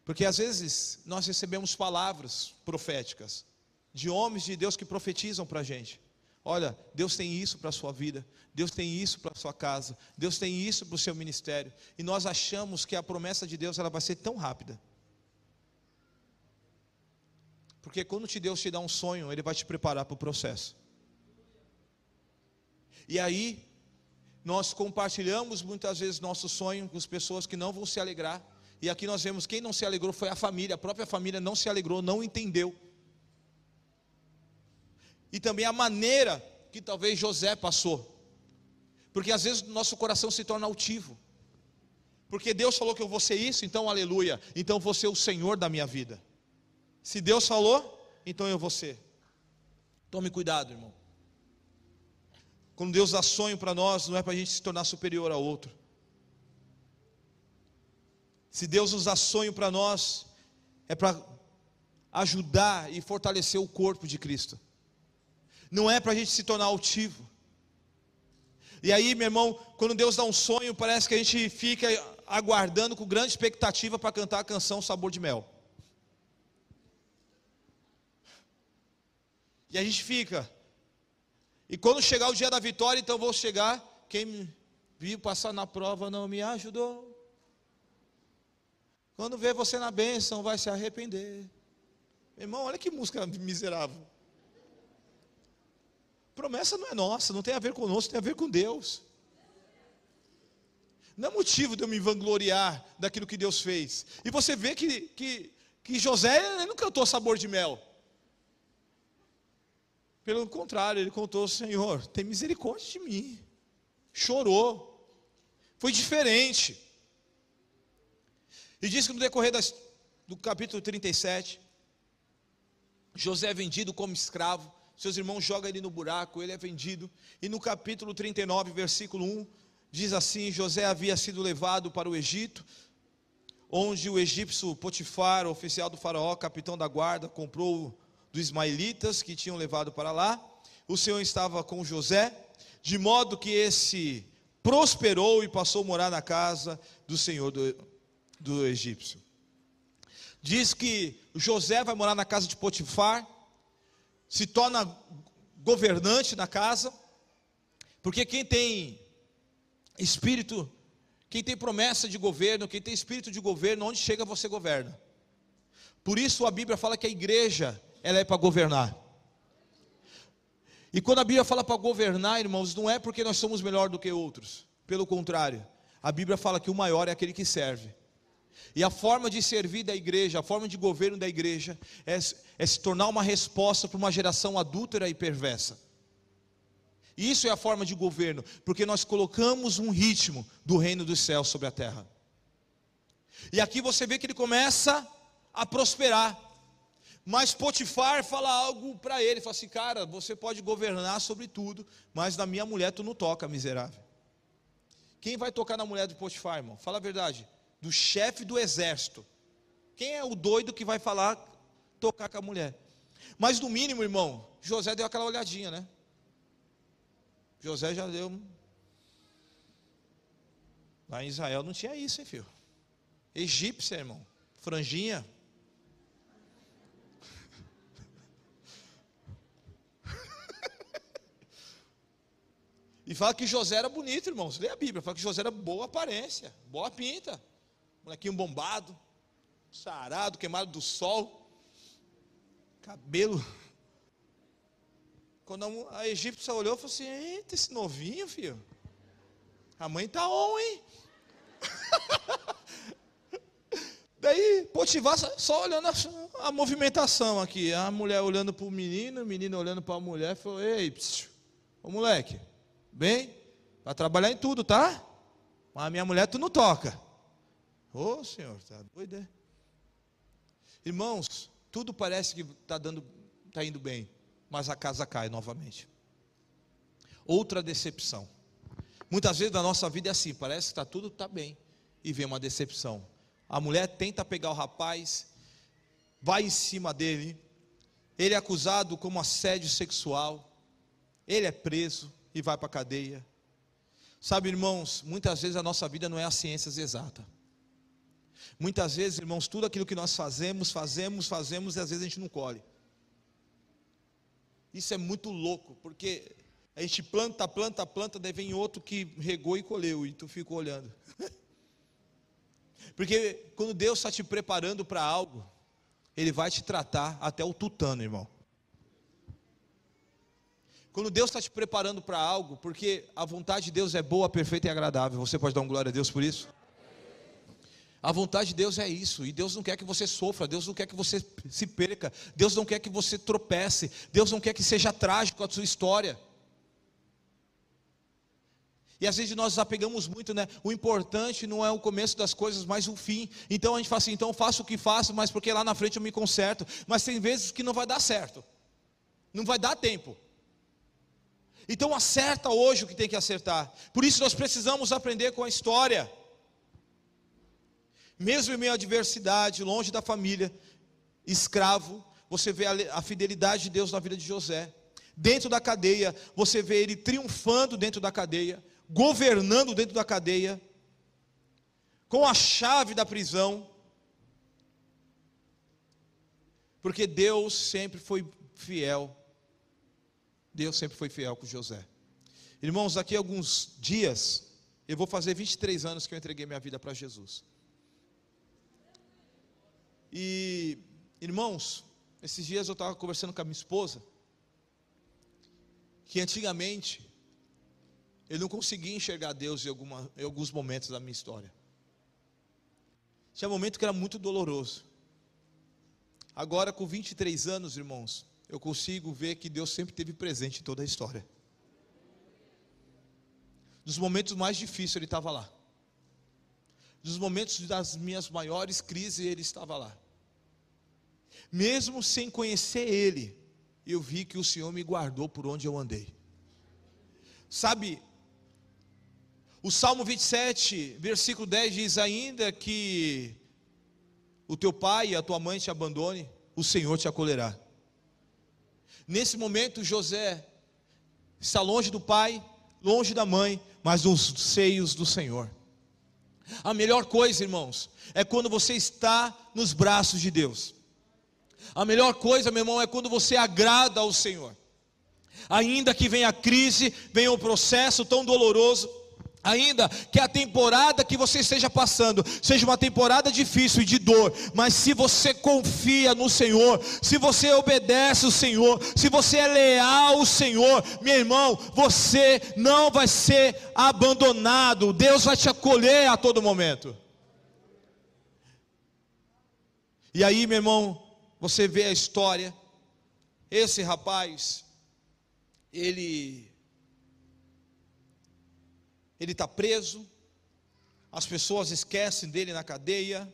Porque às vezes nós recebemos palavras proféticas de homens de Deus que profetizam para a gente. Olha, Deus tem isso para a sua vida, Deus tem isso para a sua casa, Deus tem isso para o seu ministério. E nós achamos que a promessa de Deus ela vai ser tão rápida. Porque quando te Deus te dá um sonho, Ele vai te preparar para o processo. E aí, nós compartilhamos muitas vezes nosso sonho com as pessoas que não vão se alegrar. E aqui nós vemos quem não se alegrou foi a família, a própria família não se alegrou, não entendeu. E também a maneira que talvez José passou. Porque às vezes nosso coração se torna altivo. Porque Deus falou que eu vou ser isso, então aleluia. Então vou ser o Senhor da minha vida. Se Deus falou, então eu vou ser. Tome cuidado, irmão. Quando Deus dá sonho para nós, não é para a gente se tornar superior a outro. Se Deus nos dá sonho para nós, é para ajudar e fortalecer o corpo de Cristo. Não é para a gente se tornar altivo. E aí, meu irmão, quando Deus dá um sonho, parece que a gente fica aguardando com grande expectativa para cantar a canção Sabor de Mel. E a gente fica, e quando chegar o dia da vitória, então vou chegar. Quem me viu passar na prova não me ajudou. Quando vê você na bênção, vai se arrepender. Irmão, olha que música miserável. Promessa não é nossa, não tem a ver conosco, tem a ver com Deus. Não é motivo de eu me vangloriar daquilo que Deus fez. E você vê que, que, que José não cantou sabor de mel. Pelo contrário, ele contou: Senhor, tem misericórdia de mim. Chorou. Foi diferente. E diz que no decorrer das, do capítulo 37, José é vendido como escravo. Seus irmãos jogam ele no buraco, ele é vendido. E no capítulo 39, versículo 1, diz assim: José havia sido levado para o Egito, onde o egípcio Potifar, oficial do faraó, capitão da guarda, comprou dos ismaelitas que tinham levado para lá. O Senhor estava com José, de modo que esse prosperou e passou a morar na casa do Senhor do, do egípcio. Diz que José vai morar na casa de Potifar, se torna governante na casa, porque quem tem espírito, quem tem promessa de governo, quem tem espírito de governo, onde chega você governa. Por isso a Bíblia fala que a igreja ela é para governar. E quando a Bíblia fala para governar, irmãos, não é porque nós somos melhor do que outros. Pelo contrário, a Bíblia fala que o maior é aquele que serve. E a forma de servir da igreja, a forma de governo da igreja, é, é se tornar uma resposta para uma geração adúltera e perversa. Isso é a forma de governo, porque nós colocamos um ritmo do reino dos céus sobre a terra. E aqui você vê que ele começa a prosperar. Mas Potifar fala algo para ele, fala assim, cara, você pode governar sobre tudo, mas na minha mulher tu não toca, miserável. Quem vai tocar na mulher de Potifar, irmão? Fala a verdade. Do chefe do exército. Quem é o doido que vai falar, tocar com a mulher? Mas no mínimo, irmão, José deu aquela olhadinha, né? José já deu. Lá em Israel não tinha isso, hein, filho? Egípcia, irmão. Franjinha. E fala que José era bonito, irmãos. Lê a Bíblia. Fala que José era boa aparência, boa pinta. Molequinho bombado, sarado, queimado do sol. Cabelo. Quando a egípcia olhou, falou assim: Eita, esse novinho, filho. A mãe tá on, hein? Daí, Potifar só olhando a, a, movimentação aqui. A mulher olhando para o menino, o menino olhando para a mulher, falou: Ei, psiu, ô moleque, Bem, vai trabalhar em tudo, tá? Mas a minha mulher tu não toca. Ô oh, senhor, tá doido, é? Irmãos, tudo parece que está dando, está indo bem, mas a casa cai novamente. Outra decepção. Muitas vezes na nossa vida é assim, parece que está tudo tá bem e vem uma decepção. A mulher tenta pegar o rapaz, vai em cima dele, ele é acusado como assédio sexual, ele é preso, e vai para a cadeia. Sabe, irmãos, muitas vezes a nossa vida não é a ciência exata. Muitas vezes, irmãos, tudo aquilo que nós fazemos, fazemos, fazemos e às vezes a gente não colhe. Isso é muito louco, porque a gente planta, planta, planta, daí vem outro que regou e colheu, e tu fica olhando. porque quando Deus está te preparando para algo, Ele vai te tratar até o tutano, irmão. Quando Deus está te preparando para algo, porque a vontade de Deus é boa, perfeita e agradável. Você pode dar um glória a Deus por isso? A vontade de Deus é isso, e Deus não quer que você sofra, Deus não quer que você se perca, Deus não quer que você tropece, Deus não quer que seja trágico a sua história. E às vezes nós nos apegamos muito, né? O importante não é o começo das coisas, mas o fim. Então a gente fala assim, então faço o que faço, mas porque lá na frente eu me conserto. Mas tem vezes que não vai dar certo. Não vai dar tempo. Então acerta hoje o que tem que acertar. Por isso nós precisamos aprender com a história. Mesmo em meio à adversidade, longe da família, escravo, você vê a fidelidade de Deus na vida de José. Dentro da cadeia, você vê ele triunfando dentro da cadeia, governando dentro da cadeia, com a chave da prisão. Porque Deus sempre foi fiel Deus sempre foi fiel com José. Irmãos, daqui a alguns dias, eu vou fazer 23 anos que eu entreguei minha vida para Jesus. E, irmãos, esses dias eu estava conversando com a minha esposa, que antigamente eu não conseguia enxergar Deus em, alguma, em alguns momentos da minha história. Tinha momento que era muito doloroso. Agora, com 23 anos, irmãos, eu consigo ver que Deus sempre esteve presente em toda a história. Nos momentos mais difíceis, Ele estava lá. Nos momentos das minhas maiores crises, Ele estava lá. Mesmo sem conhecer Ele, eu vi que o Senhor me guardou por onde eu andei. Sabe, o Salmo 27, versículo 10 diz: Ainda que o teu pai e a tua mãe te abandone, o Senhor te acolherá. Nesse momento, José está longe do pai, longe da mãe, mas nos seios do Senhor. A melhor coisa, irmãos, é quando você está nos braços de Deus. A melhor coisa, meu irmão, é quando você agrada ao Senhor. Ainda que venha a crise, venha o processo tão doloroso, Ainda que a temporada que você esteja passando seja uma temporada difícil e de dor, mas se você confia no Senhor, se você obedece o Senhor, se você é leal ao Senhor, meu irmão, você não vai ser abandonado, Deus vai te acolher a todo momento. E aí, meu irmão, você vê a história, esse rapaz, ele ele está preso, as pessoas esquecem dele na cadeia,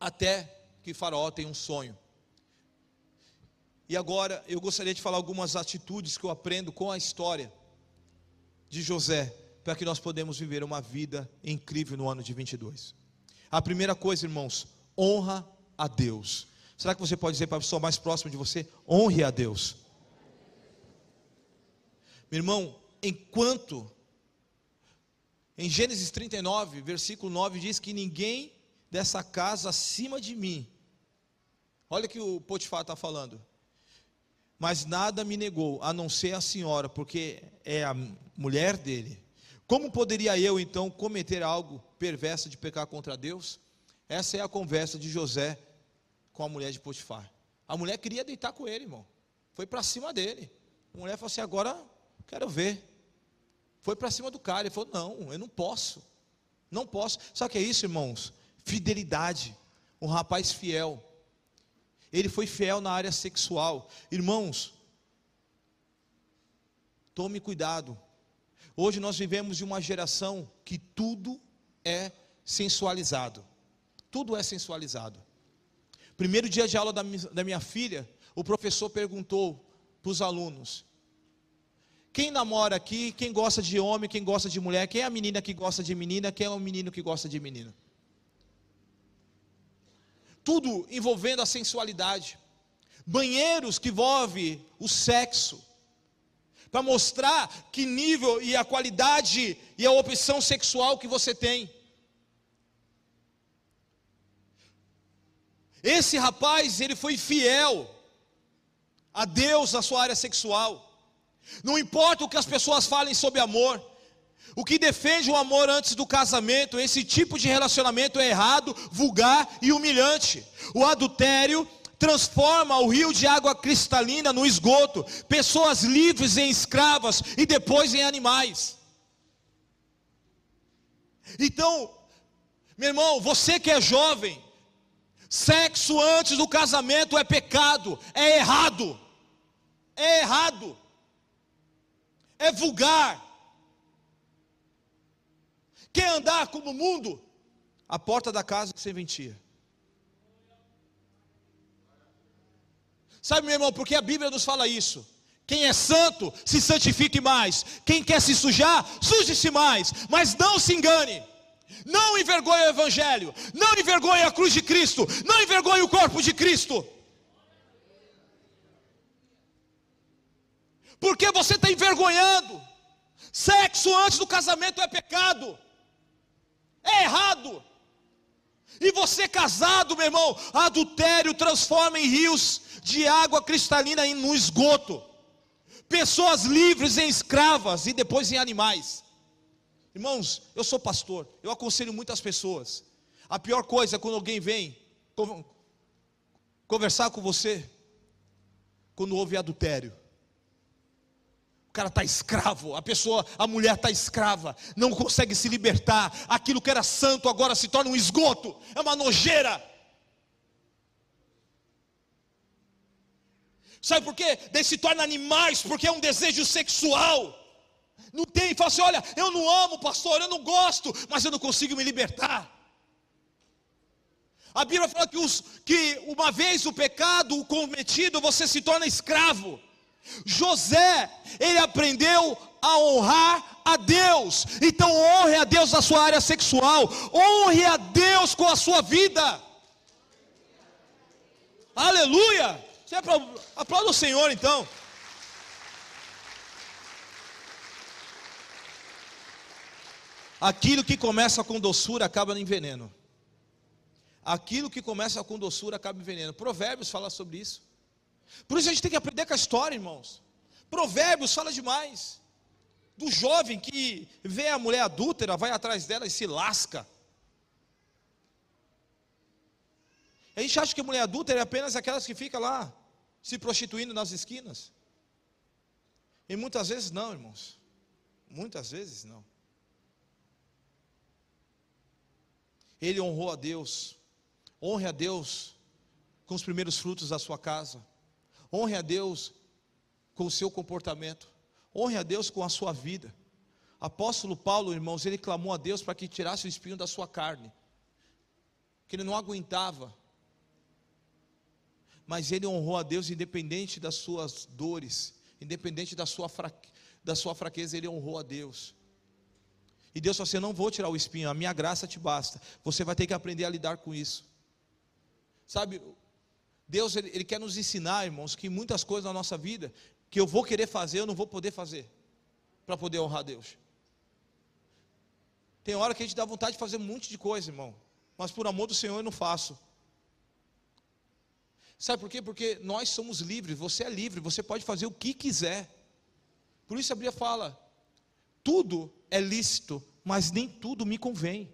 até que Faraó tem um sonho. E agora eu gostaria de falar algumas atitudes que eu aprendo com a história de José, para que nós podemos viver uma vida incrível no ano de 22. A primeira coisa, irmãos, honra a Deus. Será que você pode dizer para a pessoa mais próxima de você: honre a Deus? Meu irmão, enquanto em Gênesis 39, versículo 9 diz que ninguém dessa casa acima de mim. Olha o que o Potifar está falando. Mas nada me negou, a não ser a senhora, porque é a mulher dele. Como poderia eu então cometer algo perverso de pecar contra Deus? Essa é a conversa de José com a mulher de Potifar. A mulher queria deitar com ele, irmão. Foi para cima dele. A mulher falou assim: agora Quero ver. Foi para cima do cara. Ele falou: Não, eu não posso. Não posso. O que é isso, irmãos? Fidelidade. Um rapaz fiel. Ele foi fiel na área sexual. Irmãos, tome cuidado. Hoje nós vivemos de uma geração que tudo é sensualizado. Tudo é sensualizado. Primeiro dia de aula da minha filha, o professor perguntou para os alunos: quem namora aqui, quem gosta de homem, quem gosta de mulher, quem é a menina que gosta de menina, quem é o menino que gosta de menina. Tudo envolvendo a sensualidade. Banheiros que envolve o sexo. Para mostrar que nível e a qualidade e a opção sexual que você tem. Esse rapaz, ele foi fiel a Deus na sua área sexual. Não importa o que as pessoas falem sobre amor. O que defende o amor antes do casamento, esse tipo de relacionamento é errado, vulgar e humilhante. O adultério transforma o rio de água cristalina no esgoto, pessoas livres em escravas e depois em animais. Então, meu irmão, você que é jovem, sexo antes do casamento é pecado, é errado, é errado, é vulgar. Quer andar como o mundo? A porta da casa você ventia. Sabe, meu irmão, porque a Bíblia nos fala isso. Quem é santo, se santifique mais. Quem quer se sujar, suje-se mais. Mas não se engane. Não envergonhe o Evangelho. Não envergonhe a cruz de Cristo. Não envergonhe o corpo de Cristo. Porque você está envergonhando. Sexo antes do casamento é pecado. É errado. E você casado, meu irmão, adultério transforma em rios de água cristalina no esgoto. Pessoas livres em escravas e depois em animais. Irmãos, eu sou pastor, eu aconselho muitas pessoas. A pior coisa é quando alguém vem conversar com você, quando houve adultério cara está escravo, a pessoa, a mulher está escrava, não consegue se libertar, aquilo que era santo agora se torna um esgoto, é uma nojeira. Sabe por quê? Daí se torna animais, porque é um desejo sexual. Não tem, fala assim: olha, eu não amo, pastor, eu não gosto, mas eu não consigo me libertar. A Bíblia fala que, os, que uma vez o pecado cometido, você se torna escravo. José, ele aprendeu a honrar a Deus. Então honre a Deus na sua área sexual, honre a Deus com a sua vida. Aleluia! Você aplauda o Senhor então. Aquilo que começa com doçura acaba em veneno. Aquilo que começa com doçura acaba em veneno. Provérbios fala sobre isso. Por isso a gente tem que aprender com a história, irmãos. Provérbios fala demais. Do jovem que vê a mulher adúltera, vai atrás dela e se lasca. A gente acha que a mulher adúltera é apenas aquelas que ficam lá se prostituindo nas esquinas. E muitas vezes não, irmãos. Muitas vezes não. Ele honrou a Deus. Honre a Deus com os primeiros frutos da sua casa. Honre a Deus com o seu comportamento. Honre a Deus com a sua vida. Apóstolo Paulo, irmãos, ele clamou a Deus para que tirasse o espinho da sua carne, que ele não aguentava. Mas ele honrou a Deus independente das suas dores, independente da sua, da sua fraqueza, ele honrou a Deus. E Deus falou assim: não vou tirar o espinho, a minha graça te basta. Você vai ter que aprender a lidar com isso. Sabe, Deus ele, ele, quer nos ensinar, irmãos, que muitas coisas na nossa vida que eu vou querer fazer, eu não vou poder fazer para poder honrar Deus. Tem hora que a gente dá vontade de fazer um monte de coisa, irmão, mas por amor do Senhor eu não faço. Sabe por quê? Porque nós somos livres, você é livre, você pode fazer o que quiser. Por isso a Bíblia fala: tudo é lícito, mas nem tudo me convém.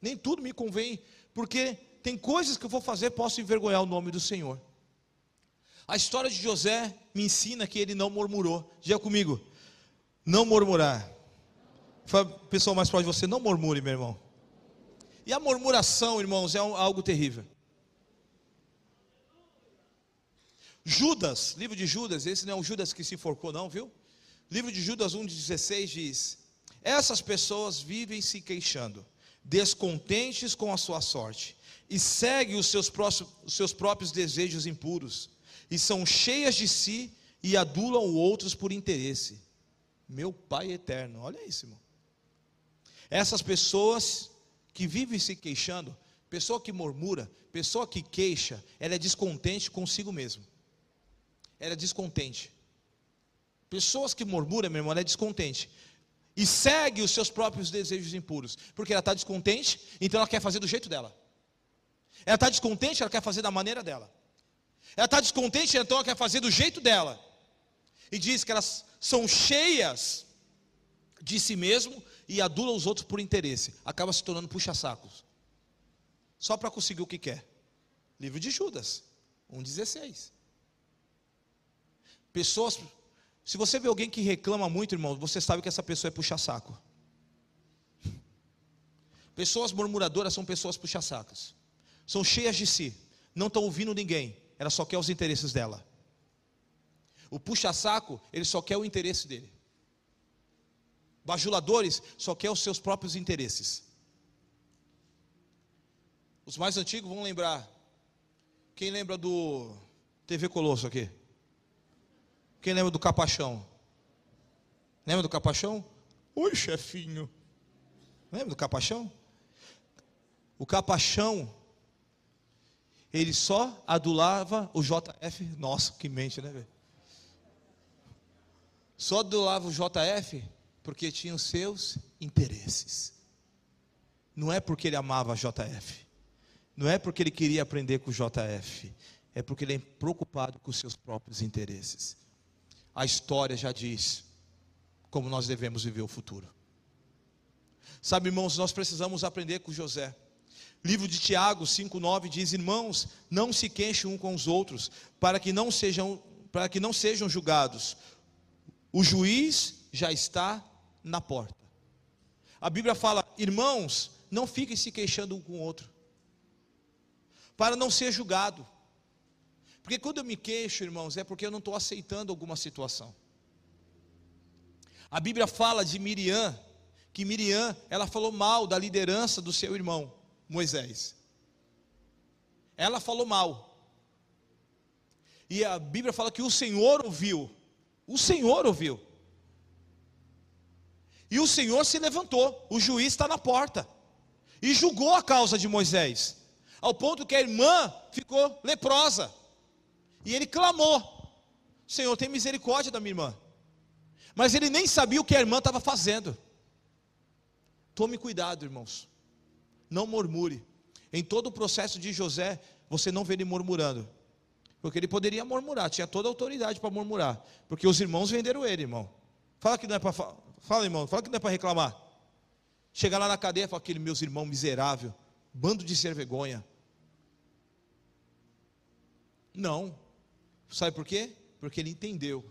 Nem tudo me convém, porque tem coisas que eu vou fazer, posso envergonhar o nome do Senhor. A história de José me ensina que ele não murmurou. Diga comigo, não murmurar. Fala, pessoal mais próximo de você, não murmure, meu irmão. E a murmuração, irmãos, é algo terrível. Judas, livro de Judas, esse não é o Judas que se enforcou, não, viu? Livro de Judas 1,16 diz: Essas pessoas vivem se queixando, descontentes com a sua sorte, e seguem os seus, próximos, os seus próprios desejos impuros, e são cheias de si e adulam outros por interesse. Meu Pai eterno, olha isso, irmão. Essas pessoas que vivem se queixando, pessoa que murmura, pessoa que queixa, ela é descontente consigo mesmo. Ela é descontente. Pessoas que murmuram, meu irmão, ela é descontente. E segue os seus próprios desejos impuros. Porque ela está descontente, então ela quer fazer do jeito dela. Ela está descontente, ela quer fazer da maneira dela. Ela está descontente, então ela quer fazer do jeito dela. E diz que elas são cheias de si mesmo e adulam os outros por interesse. Acaba se tornando puxa-sacos. Só para conseguir o que quer. Livro de Judas. 1,16. Pessoas, se você vê alguém que reclama muito, irmão, você sabe que essa pessoa é puxa-saco. Pessoas murmuradoras são pessoas puxa-sacos. São cheias de si, não estão ouvindo ninguém, ela só quer os interesses dela. O puxa-saco, ele só quer o interesse dele. Bajuladores só quer os seus próprios interesses. Os mais antigos vão lembrar. Quem lembra do TV Colosso aqui? Quem lembra do Capachão? Lembra do Capachão? Oi, chefinho. Lembra do Capachão? O Capachão, ele só adulava o JF. Nossa, que mente, né? Só adulava o JF porque tinha os seus interesses. Não é porque ele amava JF. Não é porque ele queria aprender com o JF. É porque ele é preocupado com os seus próprios interesses. A história já diz como nós devemos viver o futuro. Sabe, irmãos, nós precisamos aprender com José. Livro de Tiago 5:9 diz: "Irmãos, não se queixem um com os outros, para que não sejam para que não sejam julgados. O juiz já está na porta." A Bíblia fala: "Irmãos, não fiquem se queixando um com o outro, para não ser julgado." Porque quando eu me queixo, irmãos, é porque eu não estou aceitando alguma situação. A Bíblia fala de Miriam, que Miriam, ela falou mal da liderança do seu irmão. Moisés. Ela falou mal. E a Bíblia fala que o Senhor ouviu. O Senhor ouviu. E o Senhor se levantou. O juiz está na porta. E julgou a causa de Moisés. Ao ponto que a irmã ficou leprosa. E ele clamou: Senhor, tem misericórdia da minha irmã. Mas ele nem sabia o que a irmã estava fazendo. Tome cuidado, irmãos não murmure. Em todo o processo de José, você não vê ele murmurando. Porque ele poderia murmurar, tinha toda a autoridade para murmurar. Porque os irmãos venderam ele, irmão. Fala que não é para fala, irmão, fala que não é para reclamar. Chega lá na cadeia e fala aquele meus irmãos miserável, bando de ser vergonha. Não. Sabe por quê? Porque ele entendeu.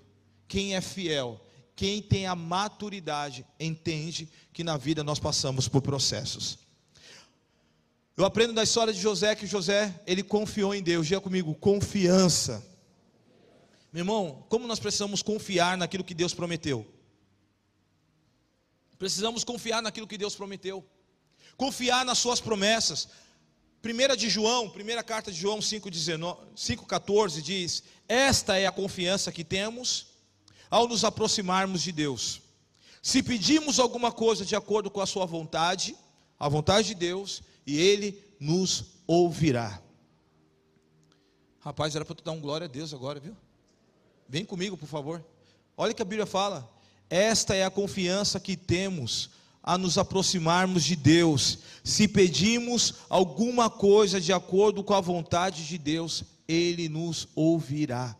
Quem é fiel, quem tem a maturidade, entende que na vida nós passamos por processos. Eu aprendo da história de José que José, ele confiou em Deus. Diga comigo, confiança. Meu irmão, como nós precisamos confiar naquilo que Deus prometeu? Precisamos confiar naquilo que Deus prometeu. Confiar nas suas promessas. Primeira de João, primeira carta de João 5,14 diz: Esta é a confiança que temos ao nos aproximarmos de Deus. Se pedimos alguma coisa de acordo com a sua vontade, a vontade de Deus, e Ele nos ouvirá. Rapaz, era para tu dar um glória a Deus agora, viu? Vem comigo, por favor. Olha o que a Bíblia fala. Esta é a confiança que temos a nos aproximarmos de Deus. Se pedimos alguma coisa de acordo com a vontade de Deus, Ele nos ouvirá.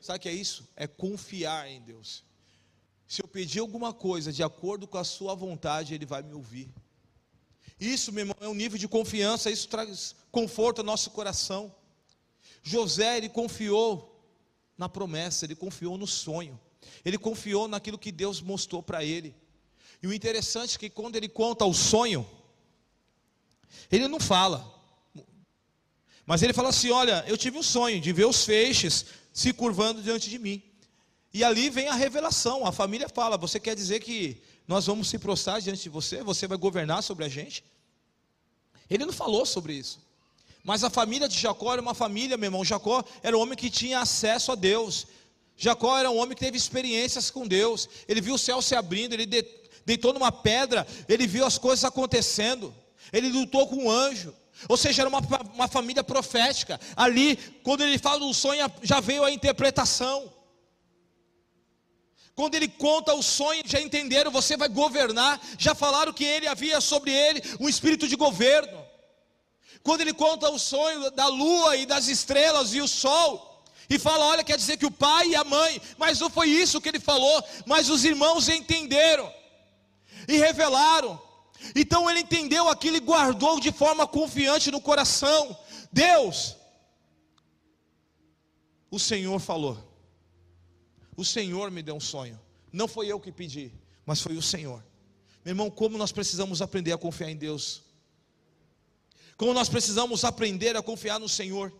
Sabe o que é isso? É confiar em Deus. Se eu pedir alguma coisa de acordo com a Sua vontade, Ele vai me ouvir. Isso, meu irmão, é um nível de confiança, isso traz conforto ao nosso coração. José, ele confiou na promessa, ele confiou no sonho, ele confiou naquilo que Deus mostrou para ele. E o interessante é que quando ele conta o sonho, ele não fala, mas ele fala assim: Olha, eu tive um sonho de ver os feixes se curvando diante de mim. E ali vem a revelação. A família fala: Você quer dizer que nós vamos se prostrar diante de você, você vai governar sobre a gente. Ele não falou sobre isso. Mas a família de Jacó era uma família, meu irmão. Jacó era um homem que tinha acesso a Deus. Jacó era um homem que teve experiências com Deus. Ele viu o céu se abrindo, ele deitou numa pedra, ele viu as coisas acontecendo. Ele lutou com um anjo. Ou seja, era uma, uma família profética. Ali, quando ele fala do sonho, já veio a interpretação. Quando ele conta o sonho, já entenderam, você vai governar, já falaram que ele havia sobre ele um espírito de governo. Quando ele conta o sonho da lua e das estrelas e o sol, e fala: olha, quer dizer que o pai e a mãe, mas não foi isso que ele falou, mas os irmãos entenderam e revelaram. Então ele entendeu aquilo e guardou de forma confiante no coração. Deus, o Senhor falou. O Senhor me deu um sonho. Não foi eu que pedi, mas foi o Senhor. Meu irmão, como nós precisamos aprender a confiar em Deus. Como nós precisamos aprender a confiar no Senhor.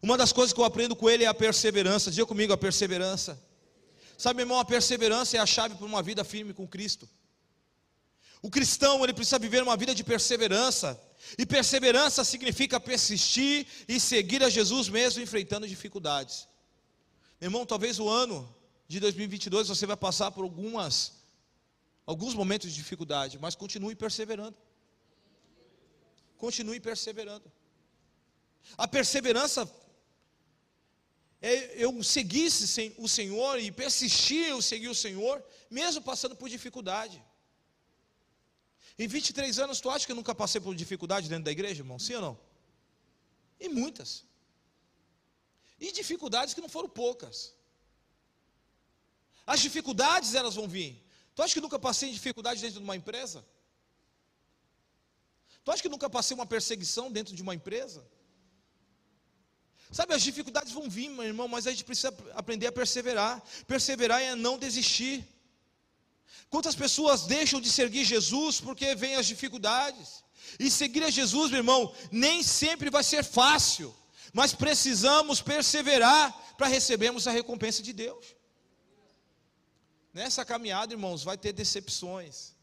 Uma das coisas que eu aprendo com Ele é a perseverança. Diga comigo a perseverança. Sabe, meu irmão, a perseverança é a chave para uma vida firme com Cristo. O cristão, ele precisa viver uma vida de perseverança. E perseverança significa persistir e seguir a Jesus mesmo enfrentando dificuldades. Meu irmão, talvez o ano de 2022 você vai passar por algumas alguns momentos de dificuldade, mas continue perseverando. Continue perseverando. A perseverança é eu seguir o Senhor e persistir eu seguir o Senhor, mesmo passando por dificuldade. Em 23 anos, tu acha que eu nunca passei por dificuldade dentro da igreja, irmão? Sim ou não? E muitas. E dificuldades que não foram poucas. As dificuldades elas vão vir. Tu acha que nunca passei dificuldade dentro de uma empresa? Tu acha que nunca passei uma perseguição dentro de uma empresa? Sabe, as dificuldades vão vir, meu irmão, mas a gente precisa aprender a perseverar. Perseverar é não desistir. Quantas pessoas deixam de seguir Jesus porque vêm as dificuldades? E seguir a Jesus, meu irmão, nem sempre vai ser fácil, mas precisamos perseverar para recebermos a recompensa de Deus. Nessa caminhada, irmãos, vai ter decepções.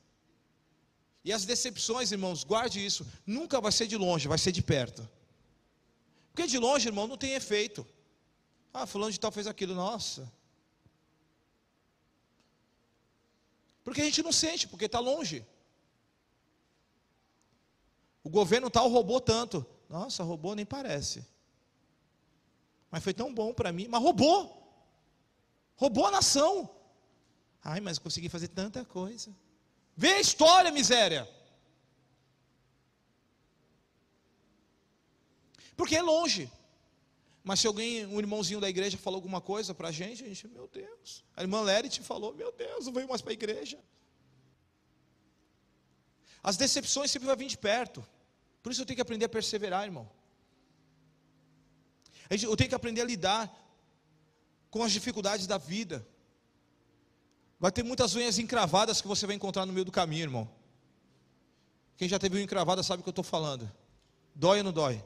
E as decepções, irmãos, guarde isso, nunca vai ser de longe, vai ser de perto. Porque de longe, irmão, não tem efeito. Ah, fulano de tal fez aquilo, nossa. Porque a gente não sente, porque está longe. O governo tal roubou tanto. Nossa, roubou nem parece. Mas foi tão bom para mim. Mas roubou. Roubou a nação. Ai, mas consegui fazer tanta coisa. Vê a história, miséria. Porque é longe. Mas se alguém, um irmãozinho da igreja falou alguma coisa para a gente, a gente, meu Deus. A irmã Lerite falou, meu Deus, não veio mais para a igreja. As decepções sempre vão vir de perto. Por isso eu tenho que aprender a perseverar, irmão. Eu tenho que aprender a lidar com as dificuldades da vida. Vai ter muitas unhas encravadas que você vai encontrar no meio do caminho, irmão. Quem já teve unha encravada sabe o que eu estou falando. Dói ou não dói?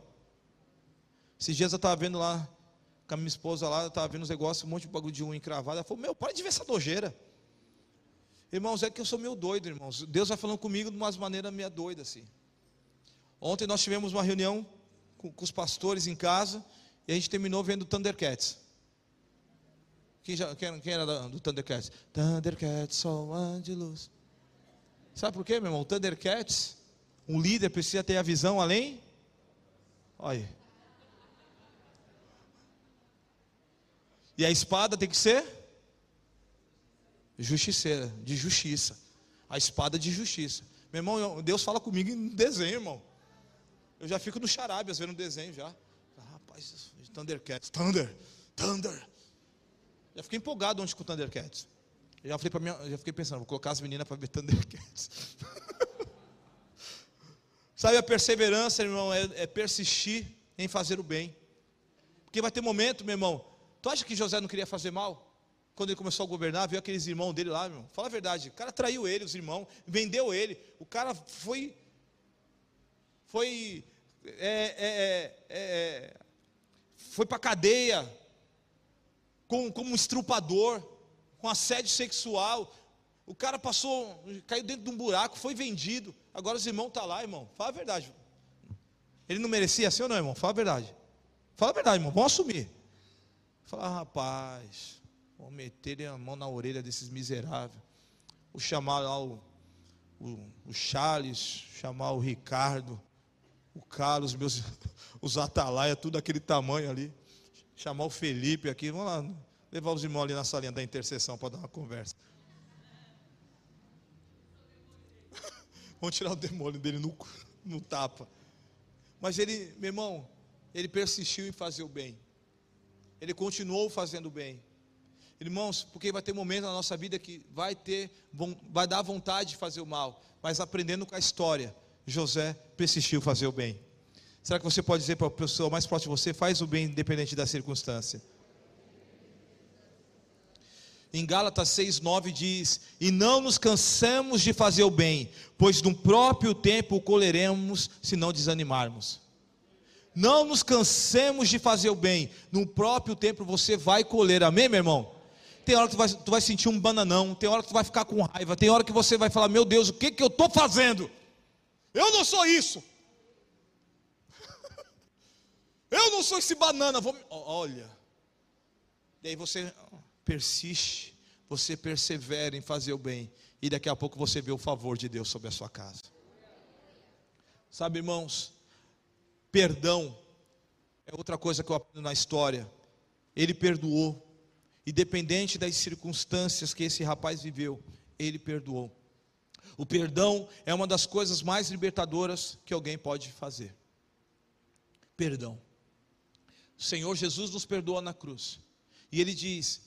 Esses dias eu estava vendo lá, com a minha esposa lá, eu estava vendo os negócios, um monte de bagulho de unha encravada. Ela falou, meu, para de ver essa nojeira. Irmãos, é que eu sou meio doido, irmãos. Deus vai falando comigo de umas maneiras meio doida assim. Ontem nós tivemos uma reunião com, com, os pastores em casa e a gente terminou vendo Thundercats. Quem, já, quem, quem era do Thundercats? Thundercats, sol de luz. Sabe por quê, meu irmão? O Thundercats, um líder precisa ter a visão além. Olha. E a espada tem que ser justiceira, de justiça. A espada de justiça. Meu irmão, Deus fala comigo em desenho, irmão. Eu já fico no xarabe, vendo desenho já. Rapaz, Thundercats, Thunder, Thunder. Já fiquei empolgado ontem com o Thundercats. Já falei mim, já fiquei pensando, vou colocar as meninas para ver Thundercats. Sabe a perseverança, irmão, é, é persistir em fazer o bem. Porque vai ter momento, meu irmão, Tu acha que José não queria fazer mal? Quando ele começou a governar, viu aqueles irmãos dele lá, meu. Fala a verdade, o cara traiu ele, os irmãos, vendeu ele. O cara foi. Foi. É, é, é, é foi para cadeia. Com, como um estrupador. Com assédio sexual. O cara passou, caiu dentro de um buraco, foi vendido. Agora os irmãos estão tá lá, irmão. Fala a verdade. Ele não merecia assim ou não, irmão? Fala a verdade. Fala a verdade, irmão. Vamos assumir. Falar, rapaz, vou meter a mão na orelha desses miseráveis. Vou chamar lá o, o, o Charles, chamar o Ricardo, o Carlos, meus, os atalaia, tudo aquele tamanho ali. Chamar o Felipe aqui, vamos lá, levar os irmãos ali na salinha da intercessão para dar uma conversa. Vamos tirar o demônio dele no, no tapa. Mas ele, meu irmão, ele persistiu em fazer o bem ele continuou fazendo bem. Irmãos, porque vai ter momentos na nossa vida que vai ter, vai dar vontade de fazer o mal, mas aprendendo com a história, José persistiu fazer o bem. Será que você pode dizer para a pessoa mais próxima de você, faz o bem independente da circunstância? Em Gálatas 6,9 diz: E não nos cansamos de fazer o bem, pois no próprio tempo o colheremos se não desanimarmos. Não nos cansemos de fazer o bem, no próprio tempo você vai colher, amém, meu irmão? Tem hora que tu vai, tu vai sentir um bananão, tem hora que tu vai ficar com raiva, tem hora que você vai falar: Meu Deus, o que, que eu estou fazendo? Eu não sou isso. Eu não sou esse banana. Vou... Olha. E aí você persiste, você persevera em fazer o bem. E daqui a pouco você vê o favor de Deus sobre a sua casa. Sabe, irmãos, perdão é outra coisa que eu aprendo na história. Ele perdoou, independente das circunstâncias que esse rapaz viveu, ele perdoou. O perdão é uma das coisas mais libertadoras que alguém pode fazer. Perdão. O Senhor Jesus nos perdoa na cruz. E ele diz: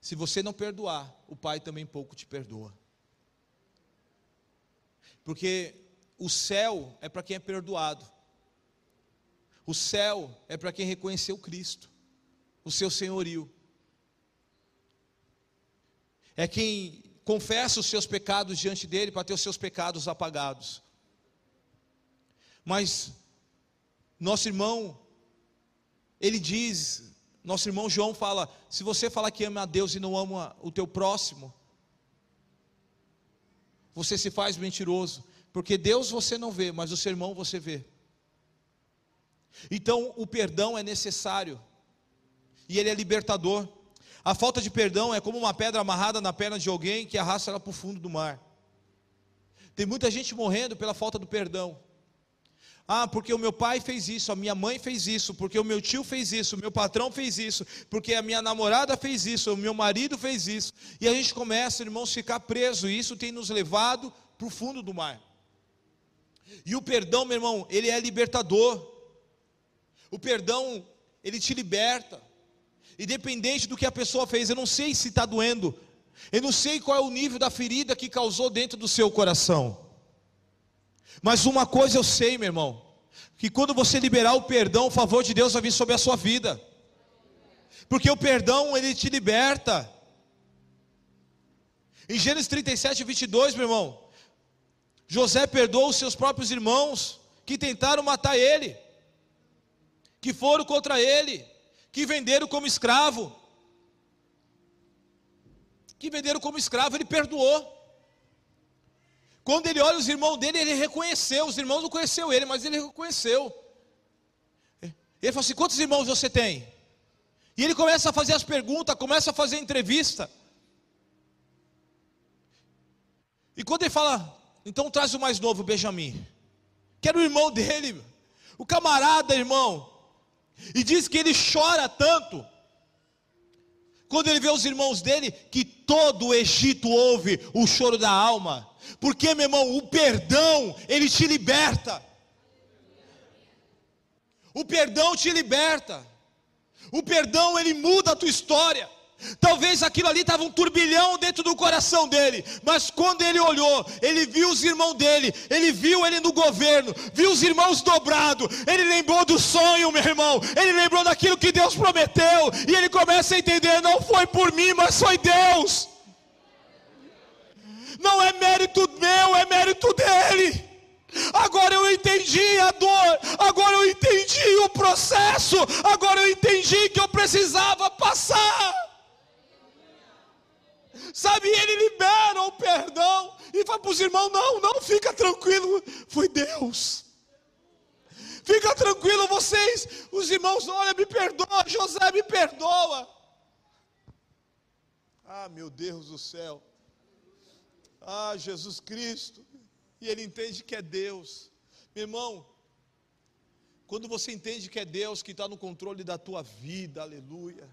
se você não perdoar, o Pai também pouco te perdoa. Porque o céu é para quem é perdoado. O céu é para quem reconheceu Cristo, o seu senhorio. É quem confessa os seus pecados diante dele para ter os seus pecados apagados. Mas nosso irmão, ele diz, nosso irmão João fala: se você falar que ama a Deus e não ama o teu próximo, você se faz mentiroso, porque Deus você não vê, mas o seu irmão você vê. Então o perdão é necessário, e ele é libertador. A falta de perdão é como uma pedra amarrada na perna de alguém que arrasta ela para o fundo do mar. Tem muita gente morrendo pela falta do perdão. Ah, porque o meu pai fez isso, a minha mãe fez isso, porque o meu tio fez isso, o meu patrão fez isso, porque a minha namorada fez isso, o meu marido fez isso. E a gente começa, irmãos, a ficar preso, e isso tem nos levado para o fundo do mar. E o perdão, meu irmão, ele é libertador. O perdão, ele te liberta. Independente do que a pessoa fez, eu não sei se está doendo, eu não sei qual é o nível da ferida que causou dentro do seu coração. Mas uma coisa eu sei, meu irmão, que quando você liberar o perdão, o favor de Deus vai vir sobre a sua vida. Porque o perdão, ele te liberta. Em Gênesis 37, 22, meu irmão, José perdoou os seus próprios irmãos que tentaram matar ele, que foram contra ele que venderam como escravo. Que venderam como escravo, ele perdoou. Quando ele olha os irmãos dele, ele reconheceu. Os irmãos não conheceu ele, mas ele reconheceu. Ele falou assim: quantos irmãos você tem? E ele começa a fazer as perguntas, começa a fazer a entrevista. E quando ele fala, então traz o mais novo, Benjamin, que era o irmão dele, o camarada, irmão, e diz que ele chora tanto, quando ele vê os irmãos dele, que todo o Egito ouve o choro da alma. Porque, meu irmão, o perdão, ele te liberta. O perdão te liberta. O perdão, ele muda a tua história. Talvez aquilo ali estava um turbilhão dentro do coração dele, mas quando ele olhou, ele viu os irmãos dele, ele viu ele no governo, viu os irmãos dobrados, ele lembrou do sonho, meu irmão, ele lembrou daquilo que Deus prometeu, e ele começa a entender: não foi por mim, mas foi Deus. Não é mérito meu, é mérito dele. Agora eu entendi a dor, agora eu entendi o processo, agora eu entendi que eu precisava passar. Sabe, ele libera o perdão e fala para os irmãos: não, não, fica tranquilo, foi Deus. Fica tranquilo, vocês, os irmãos, olha, me perdoa, José me perdoa. Ah, meu Deus do céu. Ah, Jesus Cristo. E ele entende que é Deus. Meu irmão, quando você entende que é Deus que está no controle da tua vida, aleluia.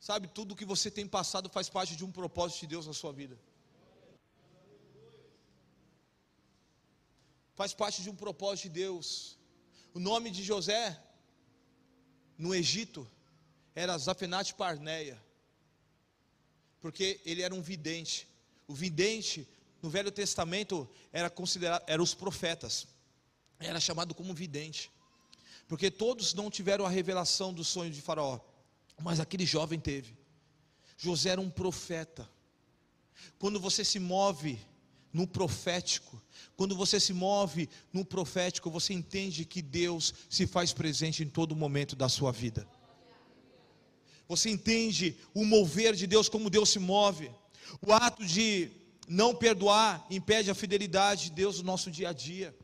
Sabe, tudo que você tem passado faz parte de um propósito de Deus na sua vida. Faz parte de um propósito de Deus. O nome de José no Egito era Zafenate Parneia, porque ele era um vidente. O vidente no Velho Testamento era considerado, eram os profetas. era chamado como vidente, porque todos não tiveram a revelação do sonho de Faraó, mas aquele jovem teve. José era um profeta. Quando você se move no profético, quando você se move no profético, você entende que Deus se faz presente em todo momento da sua vida. Você entende o mover de Deus, como Deus se move. O ato de não perdoar impede a fidelidade de Deus no nosso dia a dia.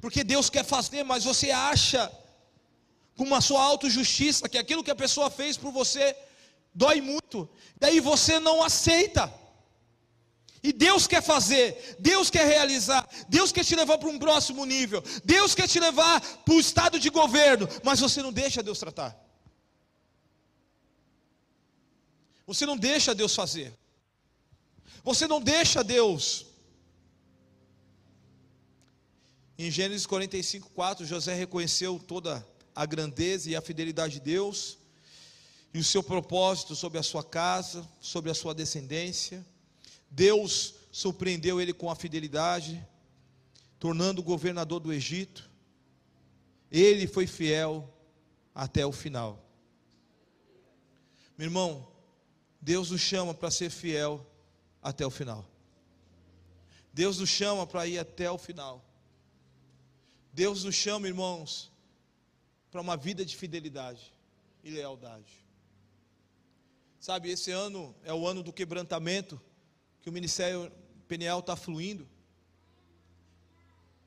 Porque Deus quer fazer, mas você acha, com a sua autojustiça, que aquilo que a pessoa fez por você dói muito, daí você não aceita. E Deus quer fazer, Deus quer realizar, Deus quer te levar para um próximo nível, Deus quer te levar para o estado de governo, mas você não deixa Deus tratar. Você não deixa Deus fazer. Você não deixa Deus. Em Gênesis 45, 4, José reconheceu toda a grandeza e a fidelidade de Deus, e o seu propósito sobre a sua casa, sobre a sua descendência. Deus surpreendeu ele com a fidelidade, tornando o governador do Egito. Ele foi fiel até o final. Meu irmão, Deus nos chama para ser fiel até o final. Deus nos chama para ir até o final. Deus nos chama, irmãos, para uma vida de fidelidade e lealdade. Sabe, esse ano é o ano do quebrantamento, que o ministério Peniel está fluindo.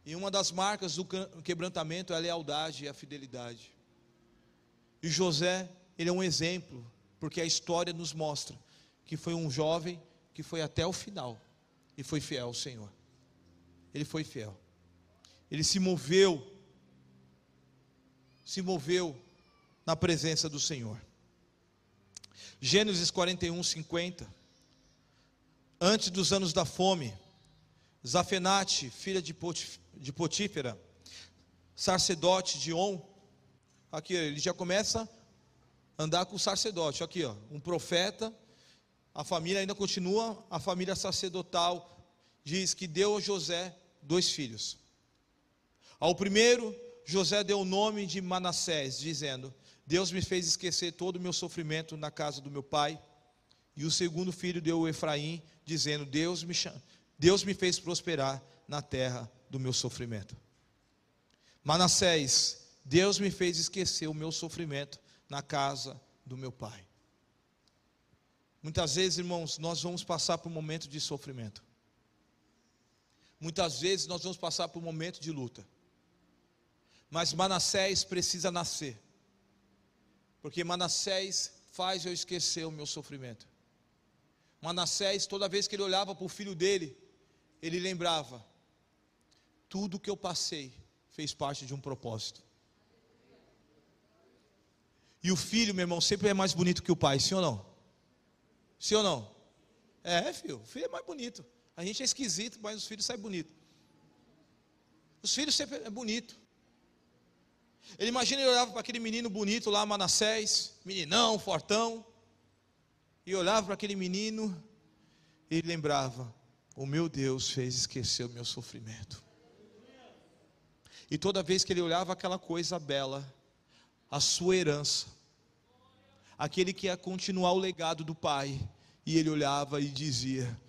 E uma das marcas do quebrantamento é a lealdade e a fidelidade. E José, ele é um exemplo porque a história nos mostra que foi um jovem que foi até o final e foi fiel ao Senhor. Ele foi fiel. Ele se moveu, se moveu na presença do Senhor. Gênesis 41, 50. Antes dos anos da fome, Zafenate, filha de, Potífera, sacerdote de On, aqui ele já começa andar com o sacerdote. Aqui, ó, um profeta. A família ainda continua, a família sacerdotal diz que deu a José dois filhos. Ao primeiro, José deu o nome de Manassés, dizendo: Deus me fez esquecer todo o meu sofrimento na casa do meu pai. E o segundo filho deu Efraim, dizendo: Deus me, Deus me fez prosperar na terra do meu sofrimento. Manassés, Deus me fez esquecer o meu sofrimento na casa do meu pai. Muitas vezes, irmãos, nós vamos passar por um momento de sofrimento. Muitas vezes nós vamos passar por um momento de luta. Mas Manassés precisa nascer. Porque Manassés faz eu esquecer o meu sofrimento. Manassés, toda vez que ele olhava para o filho dele, ele lembrava: tudo que eu passei fez parte de um propósito. E o filho, meu irmão, sempre é mais bonito que o pai, sim ou não? Sim ou não? É, filho, o filho é mais bonito. A gente é esquisito, mas os filhos saem bonitos. Os filhos sempre é bonito. Ele imagina ele olhava para aquele menino bonito lá, Manassés, meninão, fortão, e olhava para aquele menino e lembrava: o meu Deus fez esquecer o meu sofrimento. E toda vez que ele olhava aquela coisa bela, a sua herança. Aquele que ia continuar o legado do pai. E ele olhava e dizia: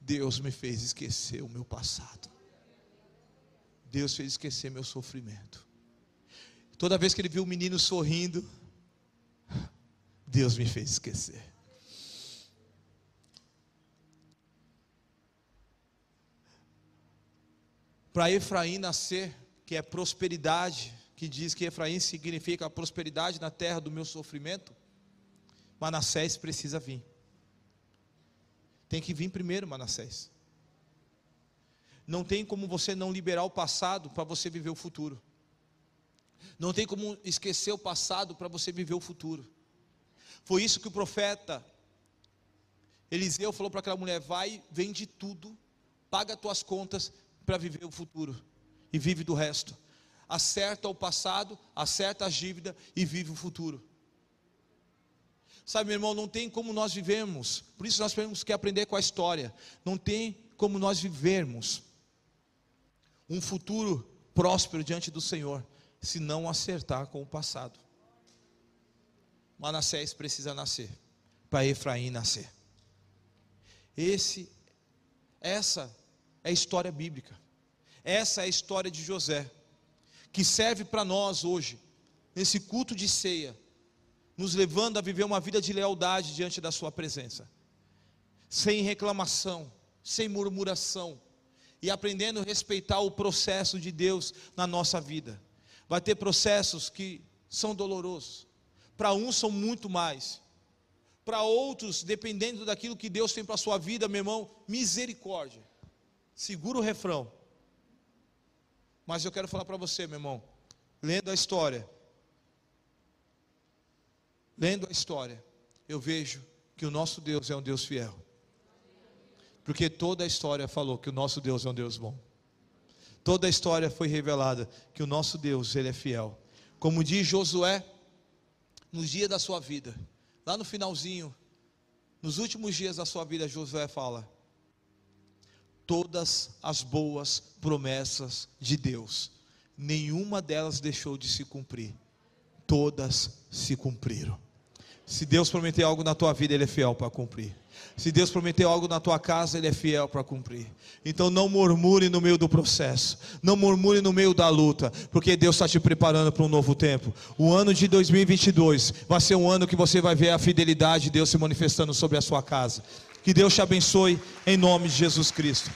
Deus me fez esquecer o meu passado. Deus fez esquecer meu sofrimento. Toda vez que ele viu o menino sorrindo, Deus me fez esquecer. Para Efraim nascer, que é prosperidade, que diz que Efraim significa a prosperidade na terra do meu sofrimento, Manassés precisa vir. Tem que vir primeiro, Manassés. Não tem como você não liberar o passado para você viver o futuro. Não tem como esquecer o passado para você viver o futuro. Foi isso que o profeta Eliseu falou para aquela mulher: vai, vende tudo, paga tuas contas para viver o futuro e vive do resto acerta o passado, acerta a dívida e vive o futuro. Sabe, meu irmão, não tem como nós vivemos, por isso nós temos que aprender com a história. Não tem como nós vivermos um futuro próspero diante do Senhor se não acertar com o passado. Manassés precisa nascer para Efraim nascer. Esse, essa é a história bíblica. Essa é a história de José, que serve para nós hoje, nesse culto de ceia, nos levando a viver uma vida de lealdade diante da Sua presença, sem reclamação, sem murmuração, e aprendendo a respeitar o processo de Deus na nossa vida. Vai ter processos que são dolorosos, para uns são muito mais, para outros, dependendo daquilo que Deus tem para a sua vida, meu irmão, misericórdia. Segura o refrão. Mas eu quero falar para você, meu irmão, lendo a história, lendo a história, eu vejo que o nosso Deus é um Deus fiel. Porque toda a história falou que o nosso Deus é um Deus bom. Toda a história foi revelada que o nosso Deus, ele é fiel. Como diz Josué, no dia da sua vida, lá no finalzinho, nos últimos dias da sua vida, Josué fala: todas as boas promessas de Deus, nenhuma delas deixou de se cumprir, todas se cumpriram. Se Deus prometeu algo na tua vida, Ele é fiel para cumprir. Se Deus prometeu algo na tua casa, Ele é fiel para cumprir. Então não murmure no meio do processo, não murmure no meio da luta, porque Deus está te preparando para um novo tempo. O ano de 2022 vai ser um ano que você vai ver a fidelidade de Deus se manifestando sobre a sua casa. Que Deus te abençoe em nome de Jesus Cristo.